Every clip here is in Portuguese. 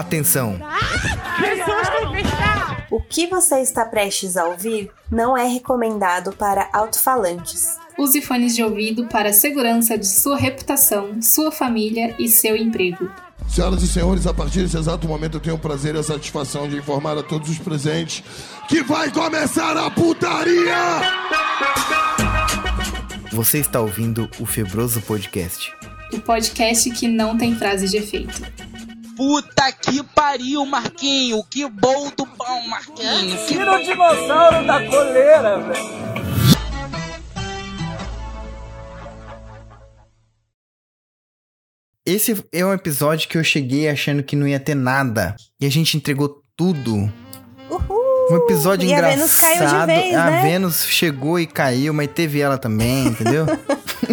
Atenção! O que você está prestes a ouvir não é recomendado para alto-falantes. Use fones de ouvido para a segurança de sua reputação, sua família e seu emprego. Senhoras e senhores, a partir desse exato momento eu tenho o prazer e a satisfação de informar a todos os presentes que vai começar a putaria! Você está ouvindo o Febroso Podcast. O podcast que não tem frase de efeito. Puta que pariu, Marquinho! Que bom do pão, Marquinho! Que Tira o dinossauro da coleira, velho! Esse é um episódio que eu cheguei achando que não ia ter nada. E a gente entregou tudo. Uhul! Um episódio e engraçado. a Vênus caiu de vez, a né? Vênus chegou e caiu, mas teve ela também, entendeu?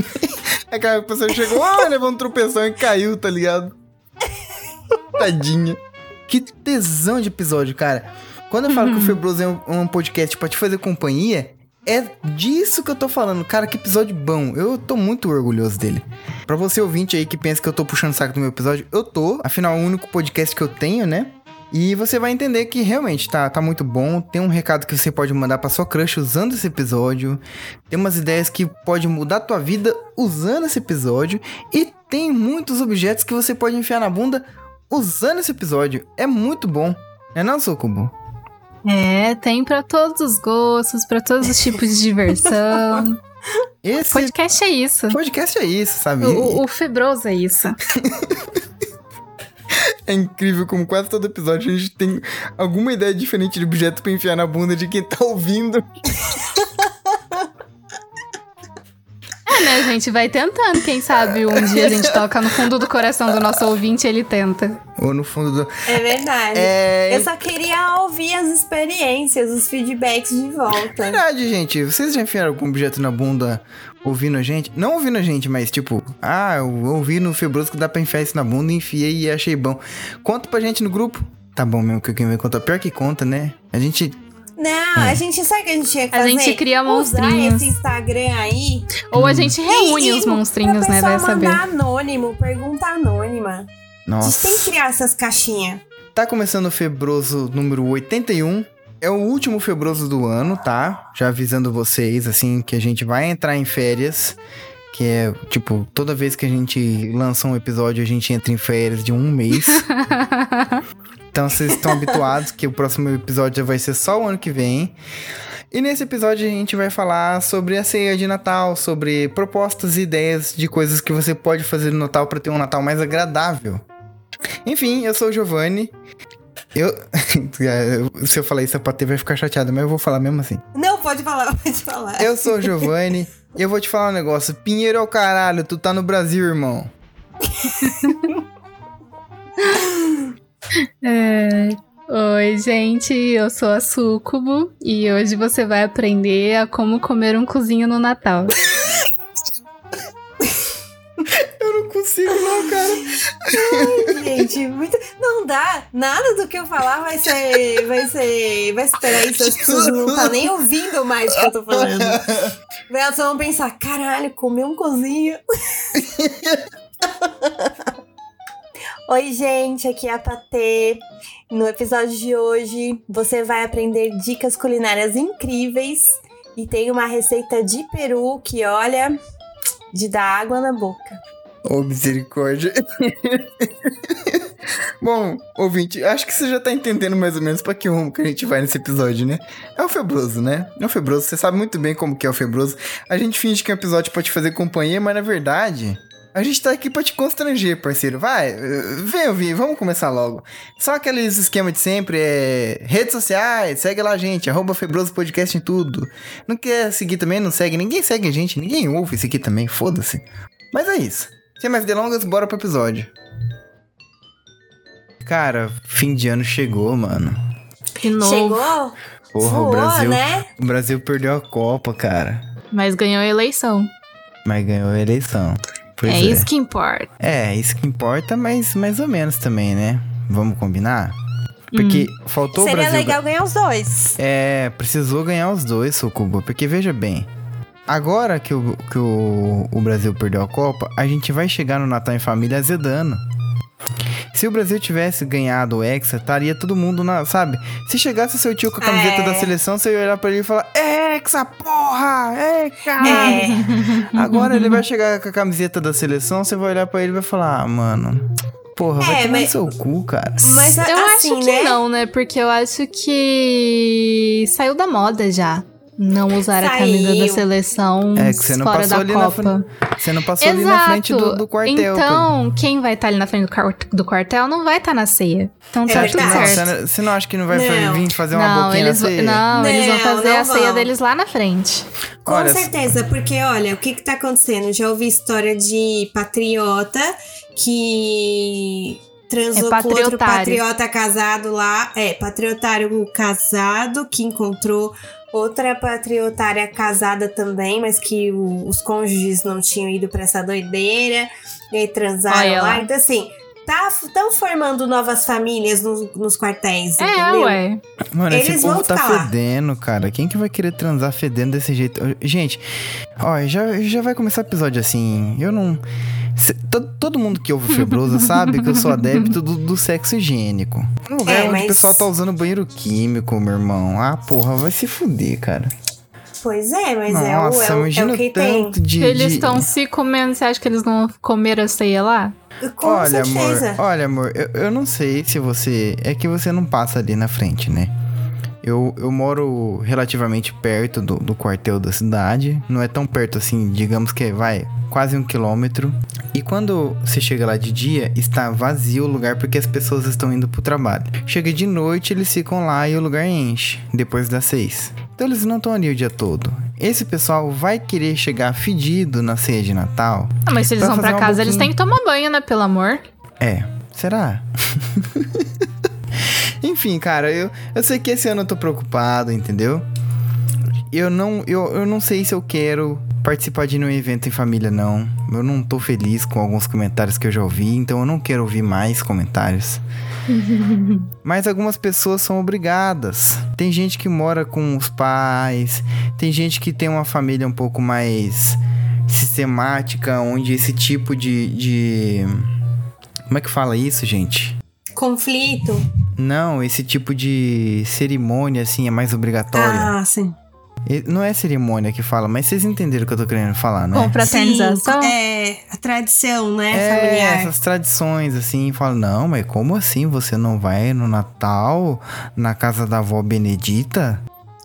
Aquela pessoa chegou, ah, levou um tropeção e caiu, tá ligado? Tadinha. Que tesão de episódio, cara. Quando eu falo que o Febroso é um, um podcast pra te fazer companhia, é disso que eu tô falando. Cara, que episódio bom. Eu tô muito orgulhoso dele. Pra você ouvinte aí que pensa que eu tô puxando o saco do meu episódio, eu tô. Afinal, é o único podcast que eu tenho, né? E você vai entender que realmente tá, tá muito bom. Tem um recado que você pode mandar pra sua crush usando esse episódio. Tem umas ideias que pode mudar a tua vida usando esse episódio. E tem muitos objetos que você pode enfiar na bunda usando esse episódio. É muito bom. É não, Socubo? É, tem pra todos os gostos, pra todos os tipos de diversão. Esse Podcast é isso. podcast é isso, sabe? O, o febroso é isso. É incrível como quase todo episódio a gente tem alguma ideia diferente de objeto pra enfiar na bunda de quem tá ouvindo. É, né, gente? Vai tentando. Quem sabe um dia a gente toca no fundo do coração do nosso ouvinte e ele tenta. Ou no fundo do. É verdade. É. Eu só queria ouvir as experiências, os feedbacks de volta. Verdade, gente. Vocês já enfiaram algum objeto na bunda ouvindo a gente? Não ouvindo a gente, mas tipo, ah, eu ouvi no Febroso que dá pra enfiar isso na bunda, enfiei e achei bom. Conta pra gente no grupo. Tá bom mesmo que quem vai contar. Pior que conta, né? A gente. Não, a gente sabe o que a gente tinha que A fazer? gente cria Usar monstrinhos. esse Instagram aí. Ou a gente reúne e- os monstrinhos, pra né? Vai saber. mandar anônimo, pergunta anônima. A gente tem Nossa. que criar essas caixinhas. Tá começando o Febroso número 81. É o último Febroso do ano, tá? Já avisando vocês, assim, que a gente vai entrar em férias. Que é, tipo, toda vez que a gente lança um episódio, a gente entra em férias de um mês. então vocês estão habituados que o próximo episódio já vai ser só o ano que vem. E nesse episódio a gente vai falar sobre a ceia de Natal, sobre propostas e ideias de coisas que você pode fazer no Natal para ter um Natal mais agradável. Enfim, eu sou o Giovanni. Eu. Se eu falar isso, a Patê vai ficar chateada, mas eu vou falar mesmo assim. Não, pode falar, pode falar. Eu sou o Giovanni e eu vou te falar um negócio. Pinheiro é o caralho, tu tá no Brasil, irmão. É. Oi, gente, eu sou a Sucubo e hoje você vai aprender a como comer um cozinho no Natal. Eu não consigo, não, cara. Gente, muito... não dá. Nada do que eu falar vai ser. Vai ser. Vai esperar isso. As pessoas não tá nem ouvindo mais o que eu tô falando. Elas vão pensar: caralho, comer um cozinho. Oi, gente, aqui é a Patê. No episódio de hoje, você vai aprender dicas culinárias incríveis e tem uma receita de peru que, olha, de dar água na boca. Ô, misericórdia. Bom, ouvinte, acho que você já tá entendendo mais ou menos pra que rumo que a gente vai nesse episódio, né? É o Febroso, né? É o Febroso, você sabe muito bem como que é o Febroso. A gente finge que um episódio te fazer companhia, mas na verdade, a gente tá aqui pra te constranger, parceiro. Vai, vem ouvir, vamos começar logo. Só aqueles esquema de sempre, é... Redes sociais, segue lá a gente, arroba Febroso Podcast em tudo. Não quer seguir também, não segue, ninguém segue a gente, ninguém ouve isso aqui também, foda-se. Mas é isso. Sem mais delongas, bora pro episódio. Cara, fim de ano chegou, mano. Que novo. Chegou? Porra, Voou, o Brasil. né? O Brasil perdeu a Copa, cara. Mas ganhou a eleição. Mas ganhou a eleição. Pois é, é. isso que importa. É, isso que importa, mas mais ou menos também, né? Vamos combinar? Porque faltou o Seria Brasil. legal ganhar os dois. É, precisou ganhar os dois, Socuba. Porque veja bem, agora que, o, que o, o Brasil perdeu a Copa, a gente vai chegar no Natal em família azedando. Se o Brasil tivesse ganhado o Hexa, estaria todo mundo na, sabe? Se chegasse o seu tio com a camiseta É. da seleção, você ia olhar pra ele e falar: Hexa, porra! Hexa! É. Agora ele vai chegar com a camiseta da seleção, você vai olhar pra ele e vai falar: Ah, mano, porra, vai É, tomar mas- no seu cu, cara. Mas Eu assim, acho que né? não, né? Porque eu acho que saiu da moda já. Não usar a camisa da Saiu. seleção É, que você não fora passou da ali na Copa. Você não passou ali na frente do, do quartel. Então, quem vai estar ali na frente do, quar- do quartel não vai estar na ceia. Então É tá acha que tudo não? certo. Você não- não acha que não vai Não. vir fazer uma Não, boquinha eles, na ceia? não, eles vão Não, fazer não a ceia vão. deles lá na frente. Com Olha, certeza, porque olha, o que que tá acontecendo? Já ouvi história de patriota que transou É com outro patriota casado lá. É, patriotário casado que encontrou outra patriotária casada também, mas que o- os cônjuges não tinham ido pra essa doideira. E aí transaram Olha lá. lá. Então, assim, tá, estão formando novas famílias nos, nos quartéis, É, entendeu? ué. Mano, esse Eles povo vão tá lá. fedendo, cara. Quem que vai querer transar fedendo desse jeito? Gente, ó, já, já vai começar o episódio assim. Eu não. Cê- to- todo mundo que ouve o Febrosa sabe que eu sou adepto do, do sexo higiênico. Um lugar É, onde mas- o pessoal tá usando banheiro químico, meu irmão. Ah, porra, vai se fuder, cara. Pois é, mas Nossa, é, o, é, o- é o que tem. de. Eles de- estão se comendo, você acha que eles não comeram a ceia lá? Com olha, certeza. amor, olha, amor, eu, eu não sei se você. É que você não passa ali na frente, né? Eu, eu moro relativamente perto do, do quartel da cidade. Não é tão perto assim, digamos que vai quase um quilômetro. E quando você chega lá de dia, está vazio o lugar porque as pessoas estão indo pro trabalho. Chega de noite, eles ficam lá e o lugar enche, depois das seis. Então eles não estão ali o dia todo. Esse pessoal vai querer chegar fedido na ceia de Natal Ah, mas se eles Pra vão uma casa, eles boquinha. têm que tomar banho, né? Pelo amor. É, será? Enfim, cara, eu, eu sei que esse ano eu tô preocupado, entendeu? Eu não, eu, eu não sei se eu quero participar de nenhum evento em família, não. Eu não tô feliz com alguns comentários que eu já ouvi, então eu não quero ouvir mais comentários. Mas algumas pessoas são obrigadas. Tem gente que mora com os pais, tem gente que tem uma família um pouco mais sistemática, onde esse tipo de. de... Como é que fala isso, gente? Conflito. Não, esse tipo de cerimônia, assim, é mais obrigatória. Ah, sim. Não é cerimônia que fala, mas vocês entenderam o que eu tô querendo falar, né? Confraternização. Sim, é a tradição, né, É, familiar. essas tradições, assim, fala, não, mas como assim você não vai no Natal, na casa da avó Benedita?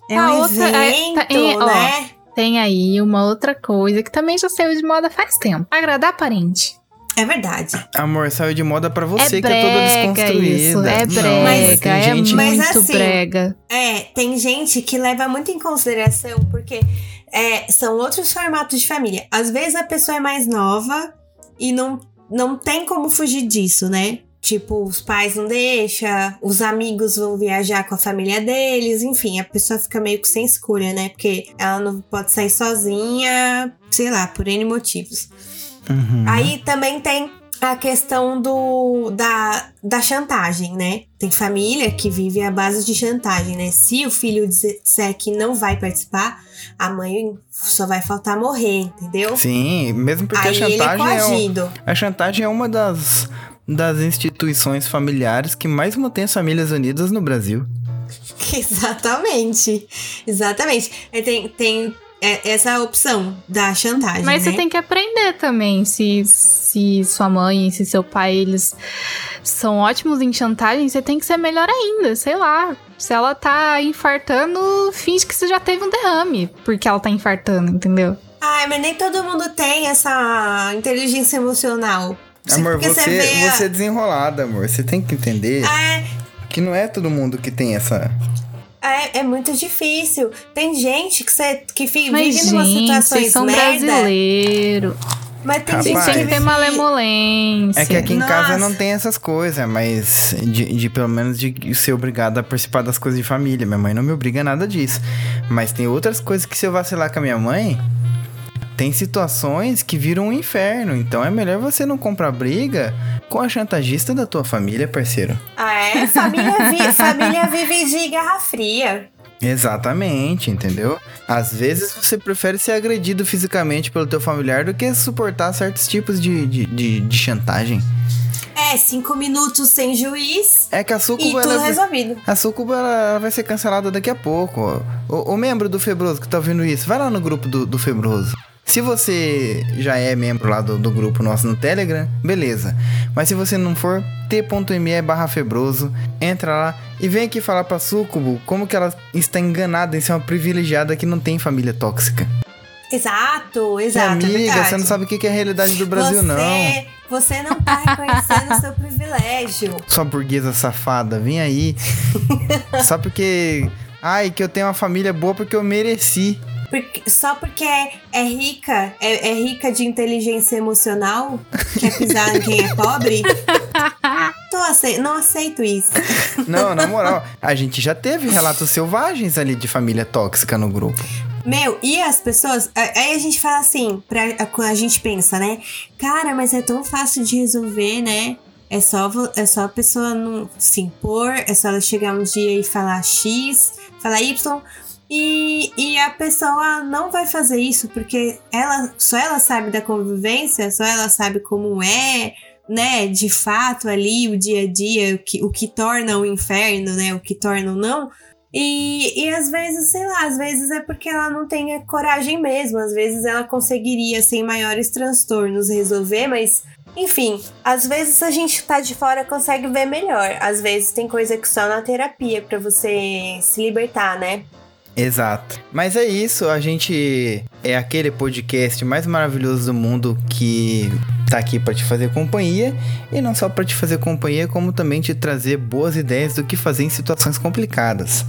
É A um outra- é, evento, tá- é, ó, né? Tem aí uma outra coisa que também já saiu de moda faz tempo. Agradar parente. É verdade. Amor, saiu de moda pra você, é que é toda desconstruída. isso. É Não, brega. mas tem é gente... Mas muito assim, brega. É, tem gente que leva muito em consideração, porque é, são outros formatos de família. Às vezes a pessoa é mais nova e não, não tem como fugir disso, né? Tipo, os pais não deixam, os amigos vão viajar com a família deles, enfim, a pessoa fica meio que sem escolha, né? Porque ela não pode sair sozinha, sei lá, por N motivos. Uhum. Aí também tem a questão do da, da chantagem, né? Tem família que vive à base de chantagem, né? Se o filho disser que não vai participar, a mãe só vai faltar morrer, entendeu? Sim, mesmo porque Aí a ele é chantagem é, um- coagido. a chantagem é uma das, das instituições familiares que mais mantém as famílias unidas no Brasil. Exatamente. Exatamente. É, Tem, tem é, essa opção da chantagem. Mas né? você tem que aprender também. Se, se sua mãe, se seu pai, eles são ótimos em chantagem, você tem que ser melhor ainda. Sei lá. Se ela tá infartando, finge que você já teve um derrame. Porque ela tá infartando, entendeu? Ai, mas nem todo mundo tem essa inteligência emocional. Amor, Porque você, vê a- você é desenrolada, amor. Você tem que entender É, que não é todo mundo que tem essa. É, é muito difícil. Tem gente que, cê, que fi- Mas, vive numa gente, situações são merda. brasileiros. Mas tem Rapaz. gente Tem que vive- malemolência. É que aqui em casa Nossa. não tem essas coisas, mas de, de pelo menos de ser obrigado a participar das coisas de família. Minha mãe não me obriga a nada disso. Mas tem outras coisas que se eu vacilar com a minha mãe, tem situações que viram um inferno. Então é melhor você não comprar briga com a chantagista da tua família, parceiro. Ah, é? Família, vi- família vive de garra fria. Exatamente, entendeu? Às vezes você prefere ser agredido fisicamente pelo teu familiar do que suportar certos tipos de, de, de, de chantagem. É, cinco minutos sem juiz É que a e Sucuba, tudo ela, resolvido. a Sucuba ela vai ser cancelada daqui a pouco. O, o membro do Febroso que tá ouvindo isso, vai lá no grupo do, do Febroso. Se você já é membro lá do, do grupo nosso no Telegram, beleza. Mas se você não for, t.me barra Febroso, entra lá e vem aqui falar pra Sucubo como que ela está enganada em ser uma privilegiada que não tem família tóxica. Exato, Minha exato. é amiga, verdade. você não sabe o que que é a realidade do Brasil, você, não. Você não tá reconhecendo o seu privilégio. Sua burguesa safada, vem aí. Só porque. Ai, que eu tenho uma família boa porque eu mereci. Porque- só porque é, é rica, é, é rica de inteligência emocional, quer pisar em quem é pobre? Tô acei- não aceito isso. Não, na moral, a gente já teve relatos selvagens ali de família tóxica no grupo. Meu, e as pessoas. Aí a gente fala assim, pra, a, gente pensa, né? Cara, mas é tão fácil de resolver, né? É só, é só a pessoa não se impor, é só ela chegar um dia e falar X, falar Y. E, e a pessoa não vai fazer isso porque ela só ela sabe da convivência, só ela sabe como é, né? De fato ali o dia a dia, o que, o que torna o inferno, né? O que torna o não. E, e às vezes, sei lá, às vezes é porque ela não tem a coragem mesmo. Às vezes ela conseguiria, sem maiores transtornos, resolver, mas. Enfim, às vezes a gente tá de fora consegue ver melhor. Às vezes tem coisa que só na terapia pra você se libertar, né? Exato. Mas é isso, a gente é aquele podcast mais maravilhoso do mundo que tá aqui pra te fazer companhia e não só pra te fazer companhia, como também te trazer boas ideias do que fazer em situações complicadas.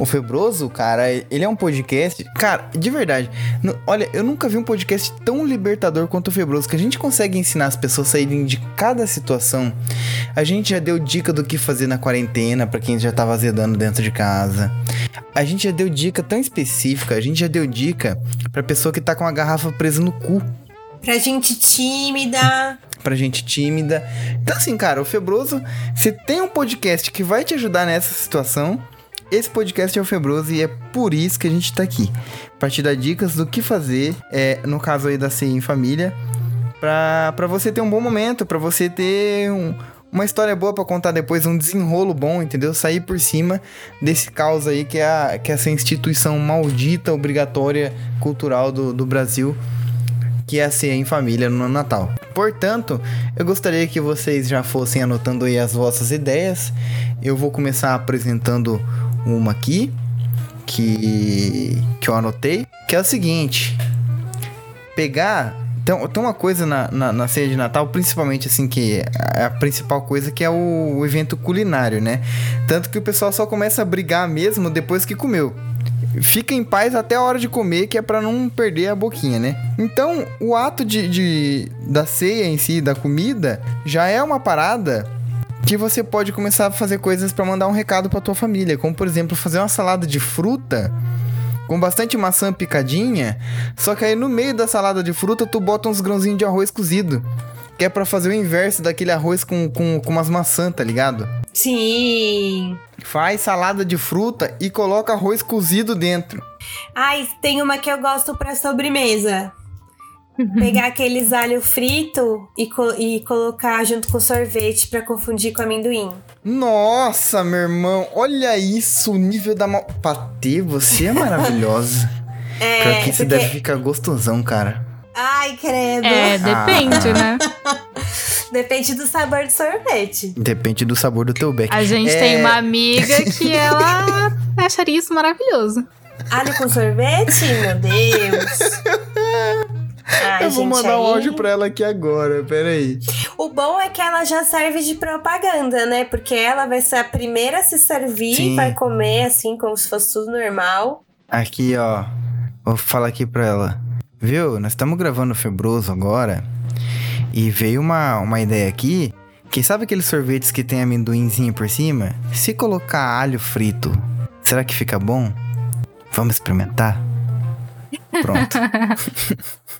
O Febroso, cara, ele é um podcast. Cara, de verdade, olha, eu nunca vi um podcast tão libertador quanto o Febroso, que a gente consegue ensinar as pessoas a saírem de cada situação. A gente já deu dica do que fazer na quarentena pra quem já tava azedando dentro de casa. A gente já deu dica tão específica, a gente já deu dica pra pessoa que tá com a garrafa presa no cu, Pra gente tímida. pra gente tímida. Então assim, cara, o Febroso, se tem um podcast que vai te ajudar nessa situação, esse podcast é o Febroso e é por isso que a gente tá aqui. Pra te dar dicas do que fazer, é, no caso aí da ceia em família, pra você ter um bom momento, pra você ter um- uma história boa pra contar depois, um desenrolo bom, entendeu? Sair por cima desse caos aí que é, a- que é essa instituição maldita, obrigatória, cultural do, do Brasil, que é a ceia em família no Natal. Portanto, eu gostaria que vocês já fossem anotando aí as vossas ideias. Eu vou começar apresentando uma aqui, que, que eu anotei, que é o seguinte: pegar. Então, tem uma coisa na, na, na ceia de Natal, principalmente assim, que é a principal coisa, que é o, o evento culinário, né? Tanto que o pessoal só começa a brigar mesmo depois que comeu. Fica em paz até a hora de comer, que é pra não perder a boquinha, né? Então, o ato de, de- da ceia em si, da comida, já é uma parada que você pode começar a fazer coisas pra mandar um recado pra tua família, como por exemplo, fazer uma salada de fruta com bastante maçã picadinha, só que aí no meio da salada de fruta tu bota uns grãozinhos de arroz cozido, que é pra fazer o inverso daquele arroz com, com, com umas maçãs, tá ligado? Sim. Faz salada de fruta e coloca arroz cozido dentro. Ai, tem uma que eu gosto pra sobremesa. Pegar aqueles alho frito e, co- e colocar junto com sorvete pra confundir com amendoim. Nossa, meu irmão, olha isso, o nível da mal... Patê, você é maravilhosa. É, Pior que você porque- deve ficar gostosão, cara. Ai, credo. É, depende, né? Depende do sabor do sorvete. Depende do sabor do teu beck. A gente É, tem uma amiga que ela acharia isso maravilhoso. Alho com sorvete? Meu Deus. Ai, Eu vou gente, mandar um aí- áudio pra ela aqui agora, peraí. O bom é que ela já serve de propaganda, né? Porque ela vai ser a primeira a se servir, Sim. vai comer assim, como se fosse tudo normal. Aqui, ó. Vou falar aqui pra ela. Viu? Nós estamos gravando Febroso agora. E veio uma, uma ideia aqui. Que sabe aqueles sorvetes que tem amendoinzinho por cima? Se colocar alho frito, será que fica bom? Vamos experimentar? Pronto.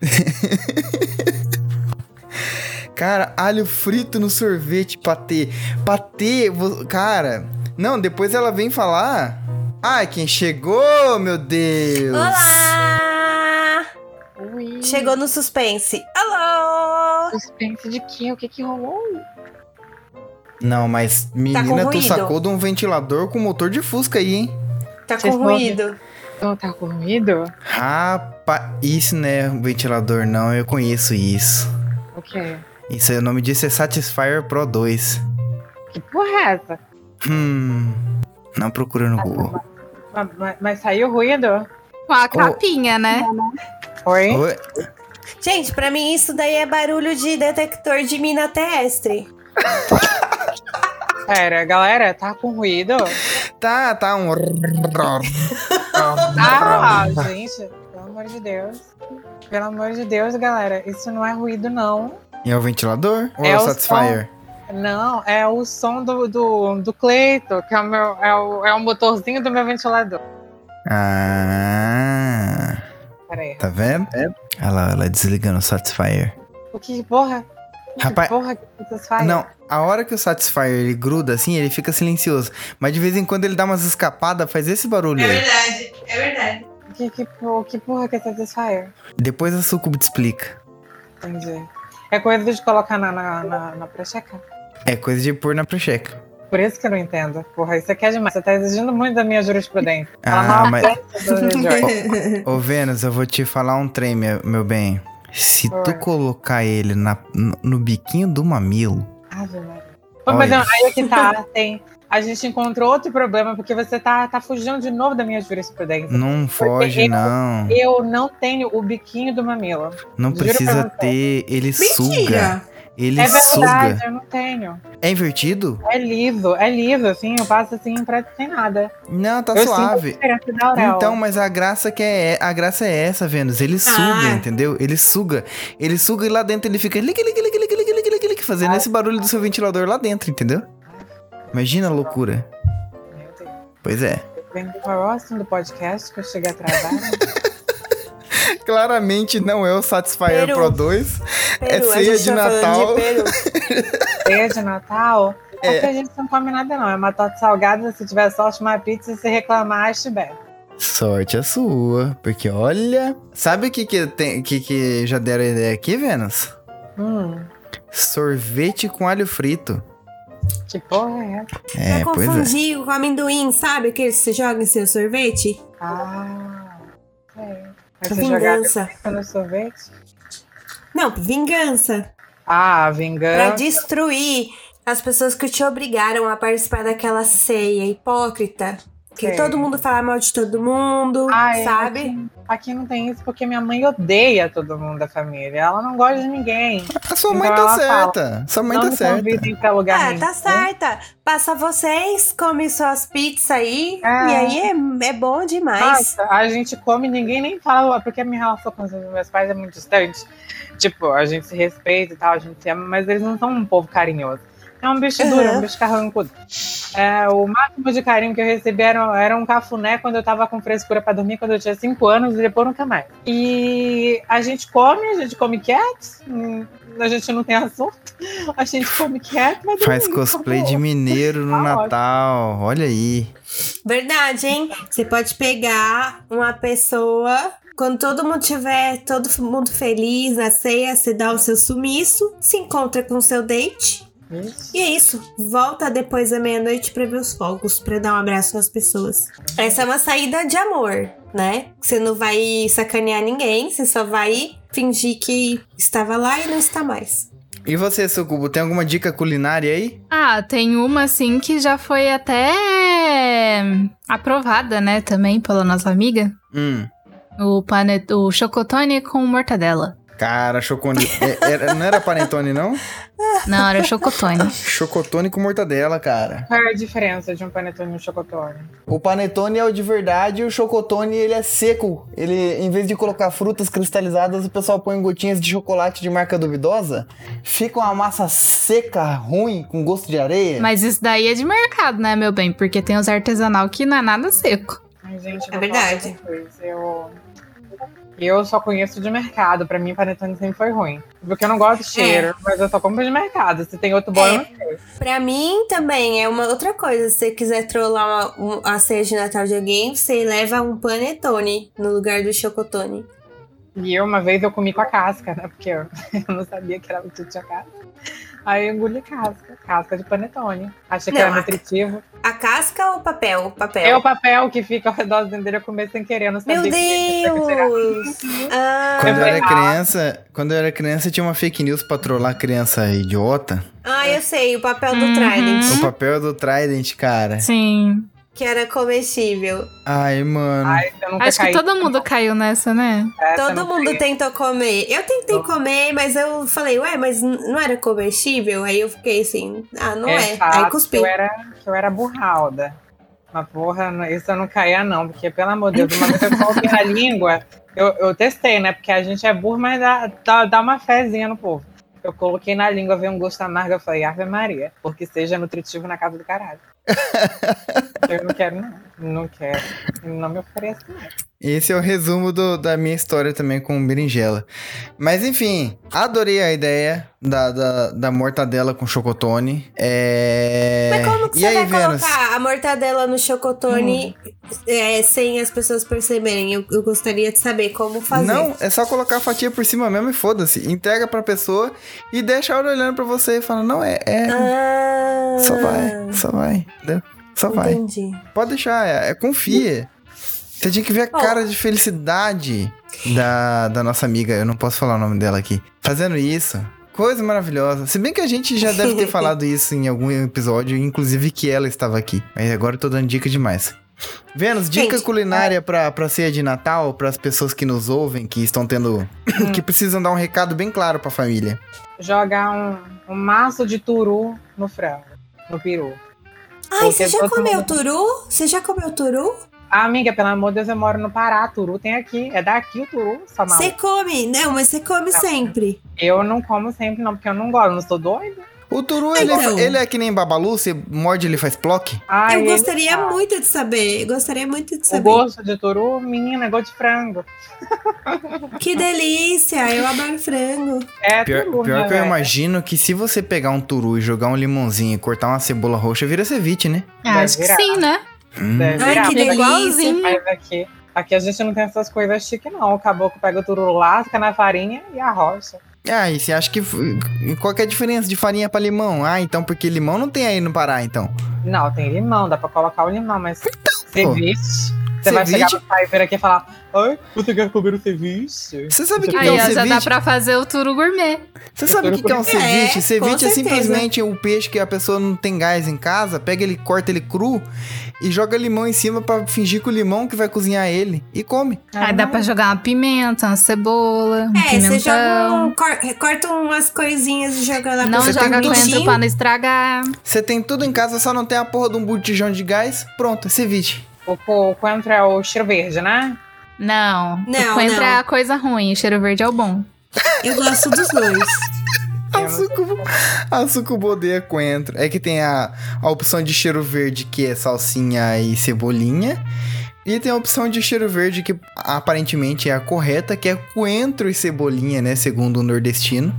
Cara, alho frito no sorvete, patê. Patê, cara. Não, depois ela vem falar. Ai, quem chegou, meu Deus! Olá! Chegou no suspense. Alô! Suspense de quê? O que que rolou? Não, mas menina, tu ruído. sacou de um ventilador com motor de Fusca aí, hein? Tá Vocês com ruído. Não tá com ruído? Rapaz, isso não é um ventilador, não. Eu conheço isso. O quê? Isso aí, o nome disso é Satisfyer Pro 2. Que porra é essa? Hum. Não procura no Google. Mas, mas- mas saiu ruído? Com a capinha, né? Oi? Oi? Gente, pra mim isso daí é barulho de detector de mina terrestre. Pera, galera, tá com ruído? Tá, tá um. Ah, gente, pelo amor de Deus. Pelo amor de Deus, galera, isso não é ruído, não. E é o ventilador? Ou é, É o o Satisfyer? Não, é o som do, do, do Cleito, que é o, meu, é, o, é o motorzinho do meu ventilador. Ah. Pera aí. Tá vendo? Olha lá, ela desligando o Satisfyer. O que porra? Que Rapaz- porra que fazem? Não, a hora que o Satisfyer ele gruda assim, ele fica silencioso. Mas de vez em quando ele dá umas escapadas, faz esse barulho aí. verdade, é verdade. Que, que, que porra que é Satisfyer? Depois a Sucubo te explica. Entendi. É coisa de colocar na, na, na, na precheca. É coisa de pôr na precheca. Por isso que eu não entendo. Porra, isso aqui é demais. Você tá exigindo muito da minha jurisprudência. Ah, mas-. Ô, Vênus, eu vou te falar um trem, meu, meu bem. Se tu colocar ele na, no, no biquinho do mamilo. Ave. Pô, mas Olha. não, aí é que tá, tem. A gente encontrou outro problema, porque você tá, tá fugindo de novo da minha jurisprudência. Não foge, eu- não. Eu não tenho o biquinho do mamilo. Não juro precisa ter. Ele suga. Ele é verdade, suga. eu não tenho. É invertido? É liso, é liso, assim, eu passo assim pra sem nada. Não, tá eu suave. Então, mas a graça que é a graça é essa, Vênus. Ele ah. suga, entendeu? Ele suga. Ele suga e lá dentro ele fica lig, lig, lig, lig, lig, lig, lig, fazendo ah. esse barulho do seu ventilador lá dentro, entendeu? Imagina a loucura. Meu Deus. Pois é. Vem pro próximo do podcast que eu cheguei atrasado. Claramente não é o Satisfyer Peru. Pro 2. É Peru, a ceia de tá falando Natal. de Peru. Ceia de Natal? É. Aqui a gente não come nada, não. É uma torta salgada, se tiver sorte, uma pizza, se reclamar, estiver. Sorte a sua. Porque olha. Sabe o que, que, tem, que, que já deram ideia aqui, Vênus? Hum, Sorvete com alho frito. que porra é essa? É, pra pois é. confundir com amendoim, sabe? Aquele que você joga em seu sorvete? Ah, Vingança. no sorvete? Não, vingança. Ah, Pra vingança. destruir as pessoas que te obrigaram a participar daquela ceia hipócrita. Que todo mundo fala mal de todo mundo, Ah, é, sabe? Aqui, aqui não tem isso porque minha mãe odeia todo mundo da família. Ela não gosta de ninguém. A sua mãe Então tá certa. Sua mãe não tá me certa. pra lugar Ah, nenhum. tá certa. Passa vocês, come suas pizzas aí. É. E aí é, é bom demais. Nossa, a gente come, ninguém nem fala, porque a minha relação com os meus pais é muito distante. Tipo, a gente se respeita e tal, a gente se ama, mas eles não são um povo carinhoso. É um bicho duro, é Uhum. um bicho carrancudo. É, o máximo de carinho que eu recebi era, era um cafuné quando eu tava com frescura pra dormir, quando eu tinha 5 anos, e depois nunca mais. E a gente come, a gente come quieto, hum, a gente não tem assunto, a gente come quieto, mas Faz dormir, cosplay de mineiro no ótimo. Natal. Olha aí. Verdade, hein? Você pode pegar uma pessoa. Quando todo mundo tiver todo mundo feliz na ceia, você dá o seu sumiço, se encontra com o seu date. E é isso. Volta depois da meia-noite pra ver os fogos, pra dar um abraço nas pessoas. Essa é uma saída de amor, né? Você não vai sacanear ninguém, você só vai fingir que estava lá e não está mais. E você, Sucubo, tem alguma dica culinária aí? Ah, tem uma assim que já foi até aprovada, né, também pela nossa amiga. Hum. O, pane... o chocotone com mortadela. Cara, chocone. é- era- não era panetone, não? Não, era chocotone. Chocotone com mortadela, cara. Qual é a diferença de um panetone e um chocotone? O panetone é o de verdade e o chocotone ele é seco. Ele, em vez de colocar frutas cristalizadas, o pessoal põe gotinhas de chocolate de marca duvidosa. Fica uma massa seca, ruim, com gosto de areia. Mas isso daí é de mercado, né, meu bem? Porque tem os artesanal que não é nada seco. Ai, gente, É verdade. Eu, eu só conheço de mercado. Pra mim, panetone sempre foi ruim. Porque eu não gosto de cheiro, mas eu só compro de mercado. Se tem outro bom, É. eu não sei. Pra mim também é uma outra coisa. Se você quiser trollar uma, um- a ceia de Natal de alguém, você leva um panetone no lugar do chocotone. E eu, uma vez, eu comi com a casca, né? Porque eu, eu não sabia que era que tinha casca. Aí eu engoli casca, casca de panetone. Achei que Não, era nutritivo. A casca ou o papel? Papel. É o papel que fica ao redor dele, eu comer sem querer, não sabia Meu que tinha que. Deus! Ah, Quando eu era ah. criança, quando eu era criança tinha uma fake news pra trollar criança idiota. ah, eu sei, o papel do Uhum. Trident, O papel do Trident, cara. Sim. Que era comestível. Ai, mano. Ai, Acho que todo mundo caiu nessa, né? nessa, Todo não mundo caí. tentou comer. Eu tentei comer, mas eu falei, ué, mas não era comestível? Aí eu fiquei assim, ah, não é. fato Aí que cuspi. Eu era, que eu era burralda. Mas porra, isso eu não caía, não, porque, pelo amor de Deus, uma vez eu coloquei na língua, eu, eu testei, né? Porque a gente é burro, mas dá, dá, dá uma fezinha no povo. Eu coloquei na língua, veio um gosto amargo, eu falei, Ave Maria, porque seja nutritivo na casa do caralho. Eu não quero, não. Não quero. Não me ofereço, não. Esse é o resumo do- da minha história também com berinjela. Mas enfim, adorei a ideia da, da, da mortadela com chocotone. É... Mas como que e você aí, vai Vênus? colocar a mortadela no chocotone é, sem as pessoas perceberem? Eu, eu gostaria de saber como fazer. Não, é só colocar a fatia por cima mesmo e foda-se. Entrega pra pessoa e deixa ela olhando pra você e fala, não, é, é Ah, só vai, só vai, entendeu? Só vai. Entendi. Pode deixar, é, é confia. Você tinha que ver a Ó. cara de felicidade da, da nossa amiga, eu não posso falar o nome dela aqui, fazendo isso. Coisa maravilhosa. Se bem que a gente já deve ter falado isso em algum episódio, inclusive que ela estava aqui. Mas agora eu tô dando dica demais. Vênus, dica Gente, culinária pra, pra ceia de Natal, pras pessoas que nos ouvem, que estão tendo. que precisam dar um recado bem claro pra família. Jogar um, um maço de turu no frango, no peru. Ai, você já comeu mundo- turu? Você já comeu turu? Ah, amiga, pelo amor de Deus, eu moro no Pará. Turu tem aqui. É daqui o turu, só mal. Você come? Não, mas você come sempre. Eu não como sempre, não, porque eu não gosto, não sou doida. O Turu, ele, Então. ele é que nem Babalu, você morde ele faz ploque? Ai, eu ele- gostaria ah, muito de saber. Eu gostaria muito de O saber. gosto de turu, menina, é gosto de frango. Que delícia! Eu adoro frango. É Pior, turu, pior né, que eu imagino que se você pegar um Turu e jogar um limãozinho e cortar uma cebola roxa, vira ceviche, né? Ah, acho que virar. sim, né? Hum. Deve Ai, virar, que delícia. Mas aqui, aqui a gente não tem essas coisas chiques, não. O caboclo pega o turu, lasca na farinha e arrocha. Ah, e você acha que. Qual que é a diferença de farinha pra limão? Ah, então porque limão não tem aí no Pará, então. Não, tem limão, dá pra colocar o limão, mas ceviche. Você vai Ceviche? chegar pro Piper aqui e falar: Ai, você quer comer o ceviche? Você sabe o que, que é um ó, já dá ceviche? pra fazer o turu gourmet. Você sabe o que, que é um É, ceviche? com ceviche é simplesmente o peixe que a pessoa não tem gás em casa, pega ele, corta ele cru e joga limão em cima pra fingir com o limão que vai cozinhar ele e come. Aí dá pra jogar uma pimenta, uma cebola, um É, você joga pimentão. um, cor- corta umas coisinhas e joga lá Não Você tem joga coentro pra não estragar. Você tem tudo em casa, só não tem a porra de um botijão de gás. Pronto, é ceviche. O, o coentro é o cheiro verde, né? Não, Não, o coentro não. é a coisa ruim, o cheiro verde é o bom. Eu gosto dos dois. A sucubo, a sucubo odeia coentro. É que tem a, a opção de cheiro verde, que é salsinha e cebolinha. E tem a opção de cheiro verde, que aparentemente é a correta, que é coentro e cebolinha, né? Segundo o nordestino.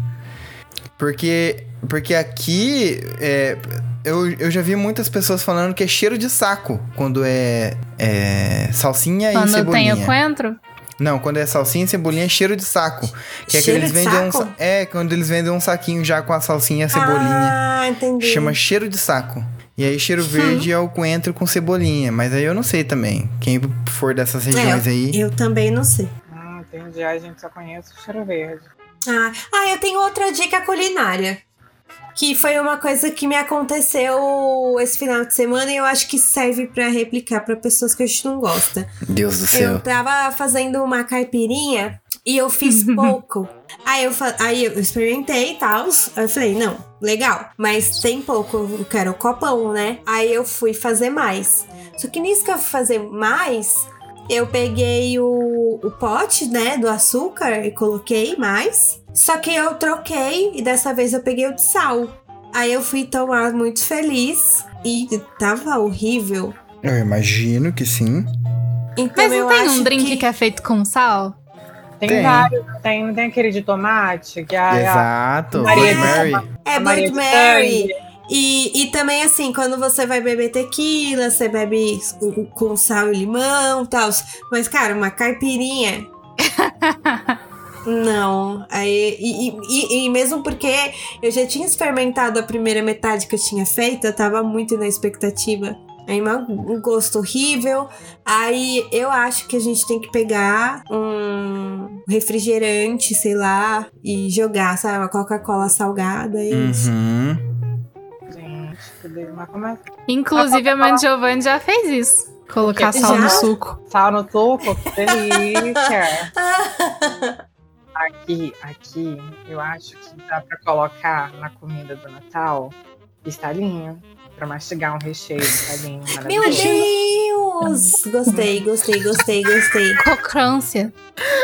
Porque, porque aqui é, eu, eu já vi muitas pessoas falando que é cheiro de saco quando é, é salsinha e Quando cebolinha. tem o coentro, Não, quando é salsinha e cebolinha é cheiro de saco. Que é que Cheiro eles de vendem um É, quando eles vendem um saquinho já com a salsinha e a cebolinha. Ah, entendi. Chama cheiro de saco. E aí cheiro verde é o coentro com cebolinha. Mas aí eu não sei também. Quem for dessas regiões É, aí. Eu também não sei. Hum, entendi. A gente só conhece o cheiro verde. Ah, ah, eu tenho outra dica culinária. Que foi uma coisa que me aconteceu esse final de semana e eu acho que serve pra replicar pra pessoas que a gente não gosta. Deus do Eu céu. tava fazendo uma caipirinha e eu fiz pouco. aí, eu, aí eu experimentei e tal. Aí eu falei, não, legal. Mas tem pouco, eu quero o copão, né? Aí eu fui fazer mais. Só que nisso que eu fui fazer mais, eu peguei o, o pote, né, do açúcar e coloquei mais. Só que eu troquei e dessa vez eu peguei o de sal. Aí eu fui tomar muito feliz e tava horrível. Eu imagino que sim. Então Mas eu não tem acho um drink que... que... é feito com sal? Tem, Tem. vários. Tem, não tem aquele de tomate? Que a, a Exato. Maria Blood de- Mary. É a Maria Blood de Mary. E, e também, assim, quando você vai beber tequila, você bebe com, com sal e limão e tal. Mas, cara, uma caipirinha. Não. Aí, e, e, e mesmo porque eu já tinha experimentado a primeira metade que eu tinha feito, eu tava muito na expectativa. Aí um gosto horrível. Aí eu acho que a gente tem que pegar um refrigerante, sei lá, e jogar, sabe? Uma Coca-Cola salgada. É isso. Uhum. Cadê? Mas? Inclusive, a mãe de Giovanni já fez isso. Colocar sal no Já? suco. Sal no suco, que delícia. Aqui, aqui, eu acho que dá pra colocar na comida do Natal estalinho. Pra mastigar um recheio de estalinho. Meu. Deus! Gostei, gostei, gostei, gostei. Crocância.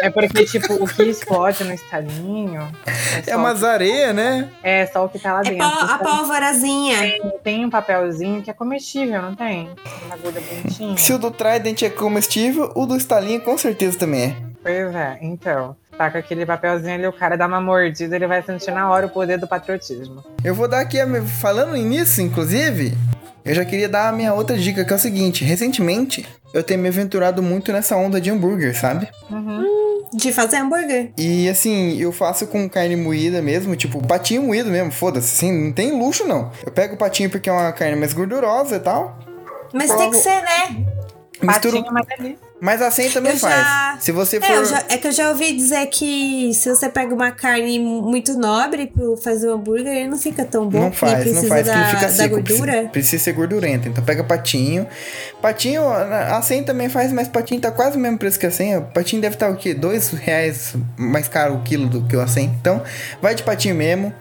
É porque, tipo, o que explode no estalinho é, É umas areias, né? é só o que tá lá É dentro. pó- a pólvorazinha. Tem, tem um papelzinho que é comestível, não tem? Uma agulha bonitinha. Se o do Trident é comestível, o do Stalinho com certeza também é. Pois é, então. Tá com aquele papelzinho ali, o cara dá uma mordida, ele vai sentir na hora o poder do patriotismo. Eu vou dar aqui, a minha- falando nisso, inclusive, eu já queria dar a minha outra dica, que é o seguinte: recentemente eu tenho me aventurado muito nessa onda de hambúrguer, sabe? De fazer hambúrguer. E assim, eu faço com carne moída mesmo, tipo, patinho moído mesmo, foda-se, assim, não tem luxo não. Eu pego o patinho porque é uma carne mais gordurosa e tal. Mas tem que ser, né? Misturo, Patinho, mas delícia. Mas assim também Eu já- faz. Se você for. É, já- é que eu já ouvi dizer que se você pega uma carne muito nobre pra fazer um hambúrguer, ele não fica tão bom. Não faz, não faz, da, que ele fica seco. gordura. Precisa, precisa ser gordurento. Então pega patinho. Patinho, a 100 também faz, mas patinho tá quase o mesmo preço que a 100. O patinho deve estar o quê? Dois reais mais caro o quilo do que o a 100. Então, vai de patinho mesmo.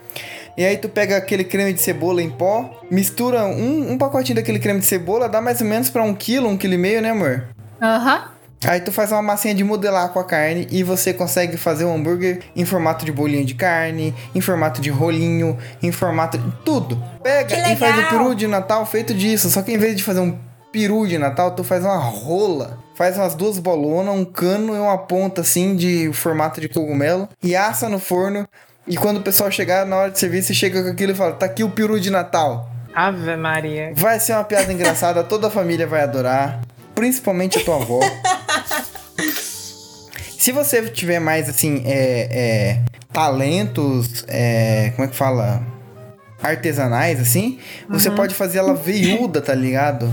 E aí tu pega aquele creme de cebola em pó, mistura um, um pacotinho daquele creme de cebola, dá mais ou menos pra um quilo, um quilo e meio, né amor? Aham. Aí tu faz uma massinha de modelar com a carne e você consegue fazer um hambúrguer em formato de bolinho de carne, em formato de rolinho, em formato de tudo. Pega e faz o peru de Natal feito disso. Só que em vez de fazer um peru de Natal, tu faz uma rola. Faz umas duas bolonas, um cano e uma ponta assim de formato de cogumelo e assa no forno. E quando o pessoal chegar na hora de servir, você chega com aquilo e fala: tá aqui o peru de Natal. Ave Maria. Vai ser uma piada engraçada, toda a família vai adorar, principalmente a tua avó. Se você tiver mais assim, é, é, talentos, é, como é que fala? Artesanais, assim, você pode fazer ela veiuda, tá ligado?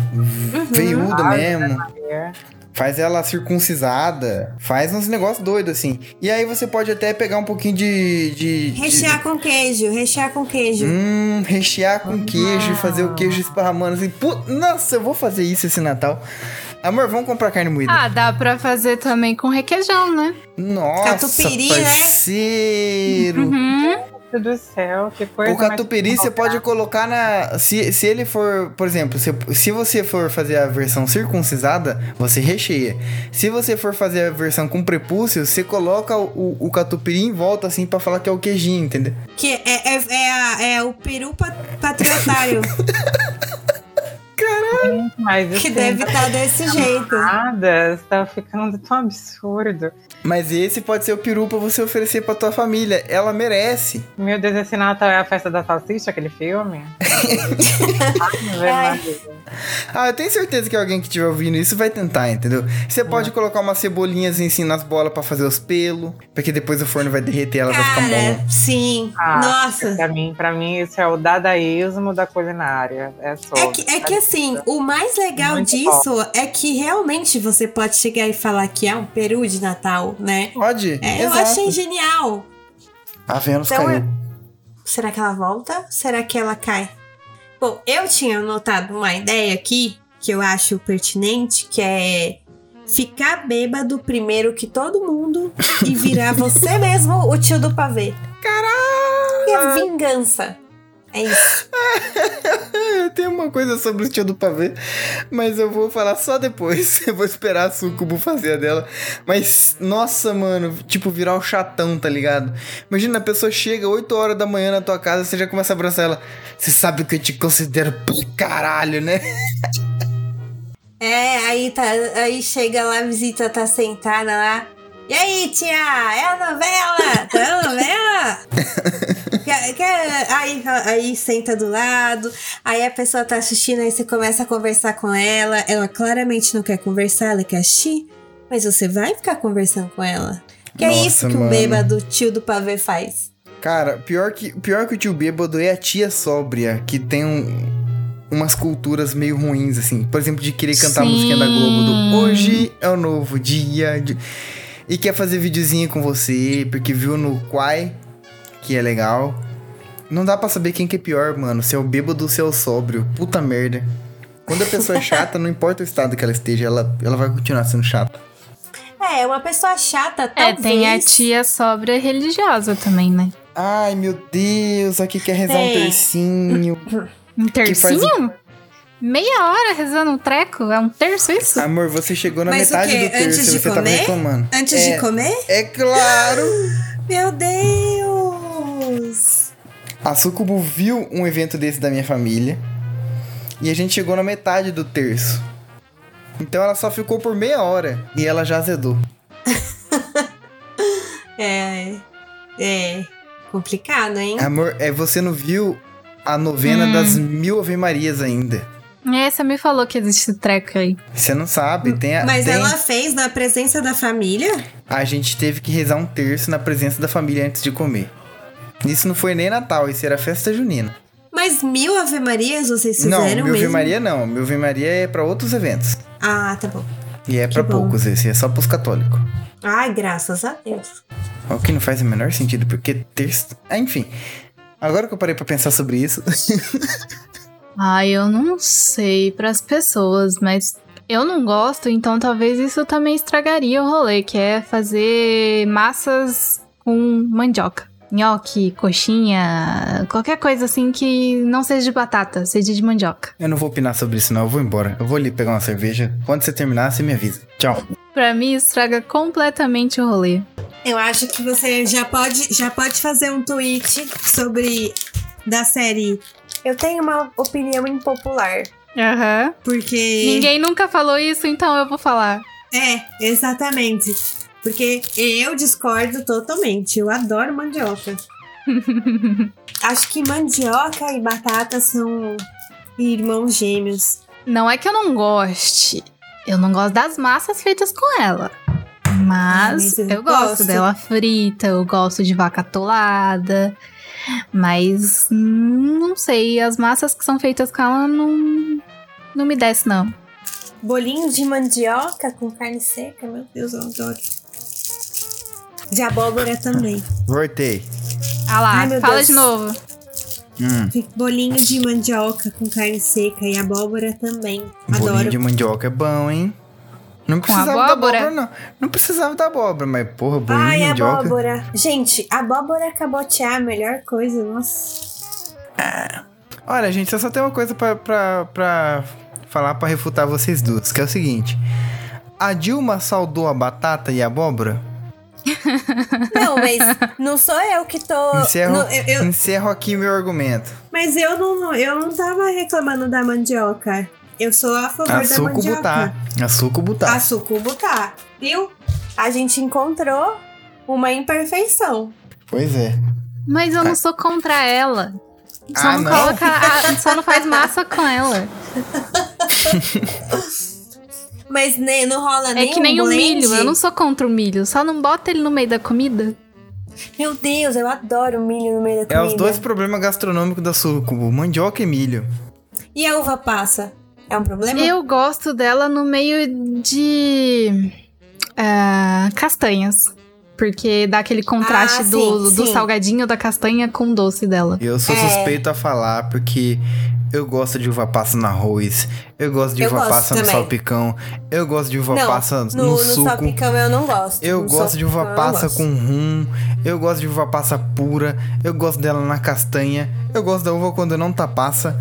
Veiuda mesmo. Maria. Faz ela circuncisada. Faz uns negócios doidos, assim. E aí você pode até pegar um pouquinho de. de de- Rechear com queijo, rechear com queijo. Hum, rechear com queijo e fazer o queijo esparramando assim. Pu- Nossa, eu vou fazer isso esse Natal. Amor, vamos comprar carne moída. Ah, dá pra fazer também com requeijão, né? Nossa, catupiry, né? parceiro. Uhum. Meu Deus do céu, que coisa O catupiry você pode colocar na. Se, se ele for, por exemplo, se, se você for fazer a versão circuncisada, você recheia. Se você for fazer a versão com prepúcio, você coloca o, o catupiry em volta, assim, pra falar que é o queijinho, entendeu? Que é, é, é, a- é o peru pa- patriotário. Mas que deve estar desse jeito. Nada, tá ficando tão absurdo. Mas esse pode ser o peru pra você oferecer pra tua família. Ela merece. Meu Deus, esse Natal é a festa da salsicha, aquele filme? Maria. Ah, eu tenho certeza que alguém que estiver ouvindo isso vai tentar, entendeu? Você pode colocar umas cebolinhas assim nas bolas pra fazer os pelos, porque depois o forno vai derreter, ela vai ficar Cara, bom. sim. Ah, Nossa. Pra mim, pra mim, isso é o dadaísmo da culinária. É só. É que, é que assim, o mais legal Muito disso é que realmente você pode chegar e falar que é um peru de Natal, né? Pode? É, eu achei genial. A Vênus Então, caiu. Será que ela volta? Será que ela cai? Bom, eu tinha anotado uma ideia aqui que eu acho pertinente, que é ficar bêbado primeiro que todo mundo e virar você mesmo o tio do pavê. Caralho! É vingança. É isso. Eu tenho uma coisa sobre o tio do pavê, mas eu vou falar só depois. Eu vou esperar a Sucubo fazer a dela. Mas, nossa, mano, tipo, virar o chatão, tá ligado? Imagina, a pessoa chega 8 horas da manhã na tua casa, você já começa a abraçar ela. Você sabe que eu te considero pra caralho, né? É, aí, tá, aí chega lá, a visita tá sentada lá. E aí, tia? É a novela? Tá a novela? Quer- quer- aí, aí senta do lado, aí a pessoa tá assistindo, aí você começa a conversar com ela. Ela claramente não quer conversar, ela quer assistir. Mas você vai ficar conversando com ela. Que é Nossa, isso que mano. o bêbado tio do pavê faz. Cara, pior que, pior que o tio bêbado é a tia sóbria, que tem um- umas culturas meio ruins, assim. Por exemplo, de querer cantar a Sim. musiquinha da Globo do Hoje é o novo dia. de-" E quer fazer videozinho com você, porque viu no Quai, que é legal. Não dá pra saber quem que é pior, mano. Se é o bêbado ou se é o sóbrio. Puta merda. Quando a pessoa é chata, não importa o estado que ela esteja, ela, ela vai continuar sendo chata. É, uma pessoa chata, É, talvez. tem a tia sobra religiosa também, né? Ai, meu Deus, aqui quer rezar um Tem. tercinho. Um Que faz tercinho? Meia hora rezando um treco? É um terço isso? Amor, você chegou na Mas metade do terço Antes e de você tava comer? reclamando. Antes é, de comer? É claro! Meu Deus! A Sucubo viu um evento desse da minha família e a gente chegou na metade do terço. Então ela só ficou por meia hora e ela já azedou. É. É. Complicado, hein? Amor, é, você não viu a novena Hum. das mil Ave Marias ainda. É, você me falou que existe treco aí. Você não sabe, tem a. Mas tem- ela fez na presença da família? A gente teve que rezar um terço na presença da família antes de comer. Isso não foi nem Natal, isso era festa junina. Mas mil Ave Marias vocês não, fizeram Mil Ave mesmo? Maria não. Mil Ave Maria é pra outros eventos. Ah, tá bom. E é bom. poucos esse, é só pros católicos. Ai, graças a Deus. O que não faz o menor sentido, porque terço. Ah, enfim. Agora que eu parei pra pensar sobre isso. Ai, eu não sei pras pessoas, mas eu não gosto, então talvez isso também estragaria o rolê, que é fazer massas com mandioca. Nhoque, coxinha, qualquer coisa assim que não seja de batata, seja de mandioca. eu não vou opinar sobre isso, não. Eu vou embora. Eu vou ali pegar uma cerveja. Quando você terminar, você me avisa. Tchau. Pra mim, estraga completamente o rolê. Eu acho que você já pode, já pode fazer um tweet sobre da série. Eu tenho uma opinião impopular, Aham. porque Ninguém nunca falou isso, então eu vou falar. É, exatamente. Porque eu discordo totalmente. Eu adoro mandioca. Acho que mandioca e batata são irmãos gêmeos. Não é que eu não goste. Eu não gosto das massas feitas com ela. Mas mas eu eu gosto gosto. dela frita, eu gosto de vaca atolada. Mas hum, não sei, as massas que são feitas com ela não, não me desce, não. Bolinho de mandioca com carne seca, meu Deus, eu adoro. De abóbora também. Voltei. Ah lá, Ai, fala Deus. de novo. Hum. Bolinho de mandioca com carne seca e abóbora também. Bolinho Adoro. de mandioca é bom, hein? Não Com precisava da abóbora? não. Não precisava da abóbora, mas porra, bolinho Ai, mandioca. abóbora. Gente, abóbora cabotear, a melhor coisa, nossa. Olha, gente, eu só tenho uma coisa pra, pra, pra falar pra refutar vocês duas, que é o seguinte. A Dilma saudou a batata e a abóbora? Não, mas não sou eu que tô. Encerro, não, eu- eu- encerro aqui meu argumento. Mas eu não, eu não tava reclamando da mandioca. Eu sou a favor A da sucubo tá. mandioca. A sucubo tá. A sucubo tá. Viu? A gente encontrou uma imperfeição. Pois é. Mas eu não sou contra ela. Só Ah, não, não? coloca. a- só não faz massa com ela. Mas ne, não rola É nem que nem um o blend. milho. Eu não sou contra o milho. Só não bota ele no meio da comida. Meu Deus, eu adoro milho no meio da É comida. os dois problemas gastronômicos da sucubo, mandioca e milho. E a uva passa? É um problema? Eu gosto dela no meio de ah, castanhas. Porque dá aquele contraste Ah, do, sim, do sim. salgadinho da castanha com o doce dela. Eu sou É. suspeito a falar porque eu gosto de uva passa no arroz, eu gosto de Eu uva gosto passa no também. salpicão, eu gosto de uva não, passa no, no, no suco. salpicão eu não gosto. Eu No gosto de uva passa com rum, eu gosto de uva passa pura, eu gosto dela na castanha, eu gosto da uva quando não tá passa.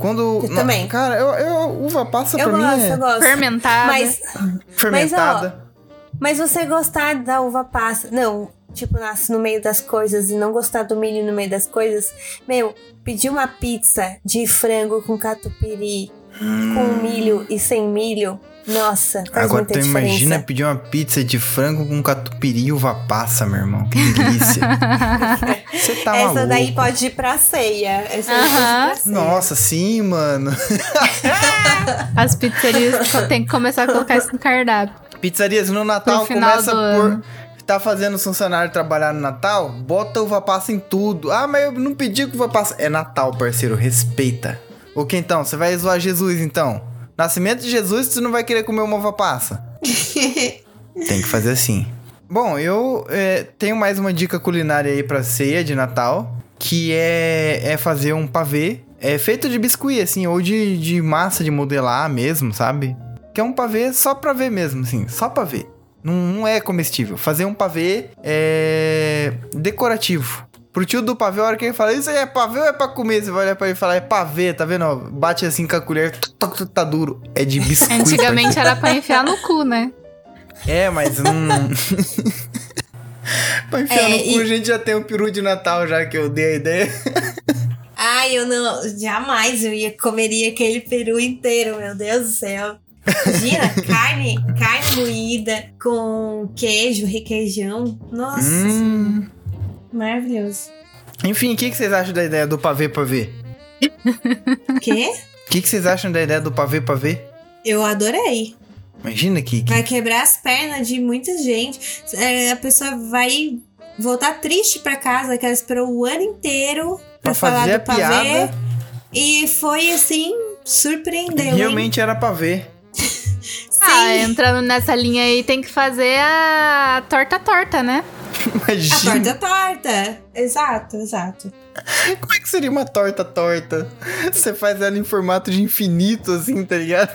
Quando. Eu não, também. Cara, eu, eu- uva passa Eu pra gosto, mim é eu gosto. Fermentada. Mas, fermentada. mas você gostar da uva passa. Não, tipo, nasce no meio das coisas e não gostar do milho no meio das coisas. Meu, pedir uma pizza de frango com catupiry, com milho e sem milho. Nossa, faz Agora muita tu diferença. imagina pedir uma pizza de frango com catupiry e uva passa, meu irmão. Que delícia. Você tá Essa maluco. daí pode ir pra ceia. Essa daí pode ir Aham. pra ceia. Nossa, sim, mano. As pizzarias tem que começar a colocar isso no cardápio. Pizzarias no Natal começa por ano. tá fazendo os funcionários trabalhar no Natal, bota uva passa em tudo. Ah, mas eu não pedi que uva passa. É Natal, parceiro, respeita. O que então? Você vai zoar Jesus então? Nascimento de Jesus, você não vai querer comer uma uva passa? Tem que fazer assim. Bom, eu é, tenho mais uma dica culinária aí pra ceia de Natal, que é, é fazer um pavê. É feito de biscuit, assim, ou de, de massa de modelar mesmo, sabe? Que é um pavê só pra ver mesmo, assim, só pra ver. Não, não é comestível. Fazer um pavê é decorativo. Pro tio do pavê, a hora que ele fala, isso aí é pavê ou é pra comer? Você vai olhar pra ele e falar, é pavê, tá vendo? Bate assim com a colher, tá duro. É de biscuit. Antigamente era pra enfiar no cu, né? É, mas não. pra enfiar É, no cu, e- a gente já tem o peru de Natal, já que eu dei a ideia. Ai, eu não. Jamais eu ia comeria aquele peru inteiro, meu Deus do céu. Imagina, carne, carne moída com queijo, requeijão. Nossa, Hum. Maravilhoso. Enfim, o que, que vocês acham da ideia do pavê pavê? Quê? O que, que vocês acham da ideia do pavê pavê? Eu adorei. Imagina que. que- Vai quebrar as pernas de muita gente. É, a pessoa vai voltar triste pra casa, que ela esperou o ano inteiro pra, Pra falar fazer a do pavê. piada. E foi assim, surpreendeu. hein? Realmente era pavê. Sim. Ah, entrando nessa linha aí, tem que fazer a torta-torta, né? A Imagina. torta torta. Exato, exato. Como é que seria uma torta torta? Você faz ela em formato de infinito, assim, tá ligado?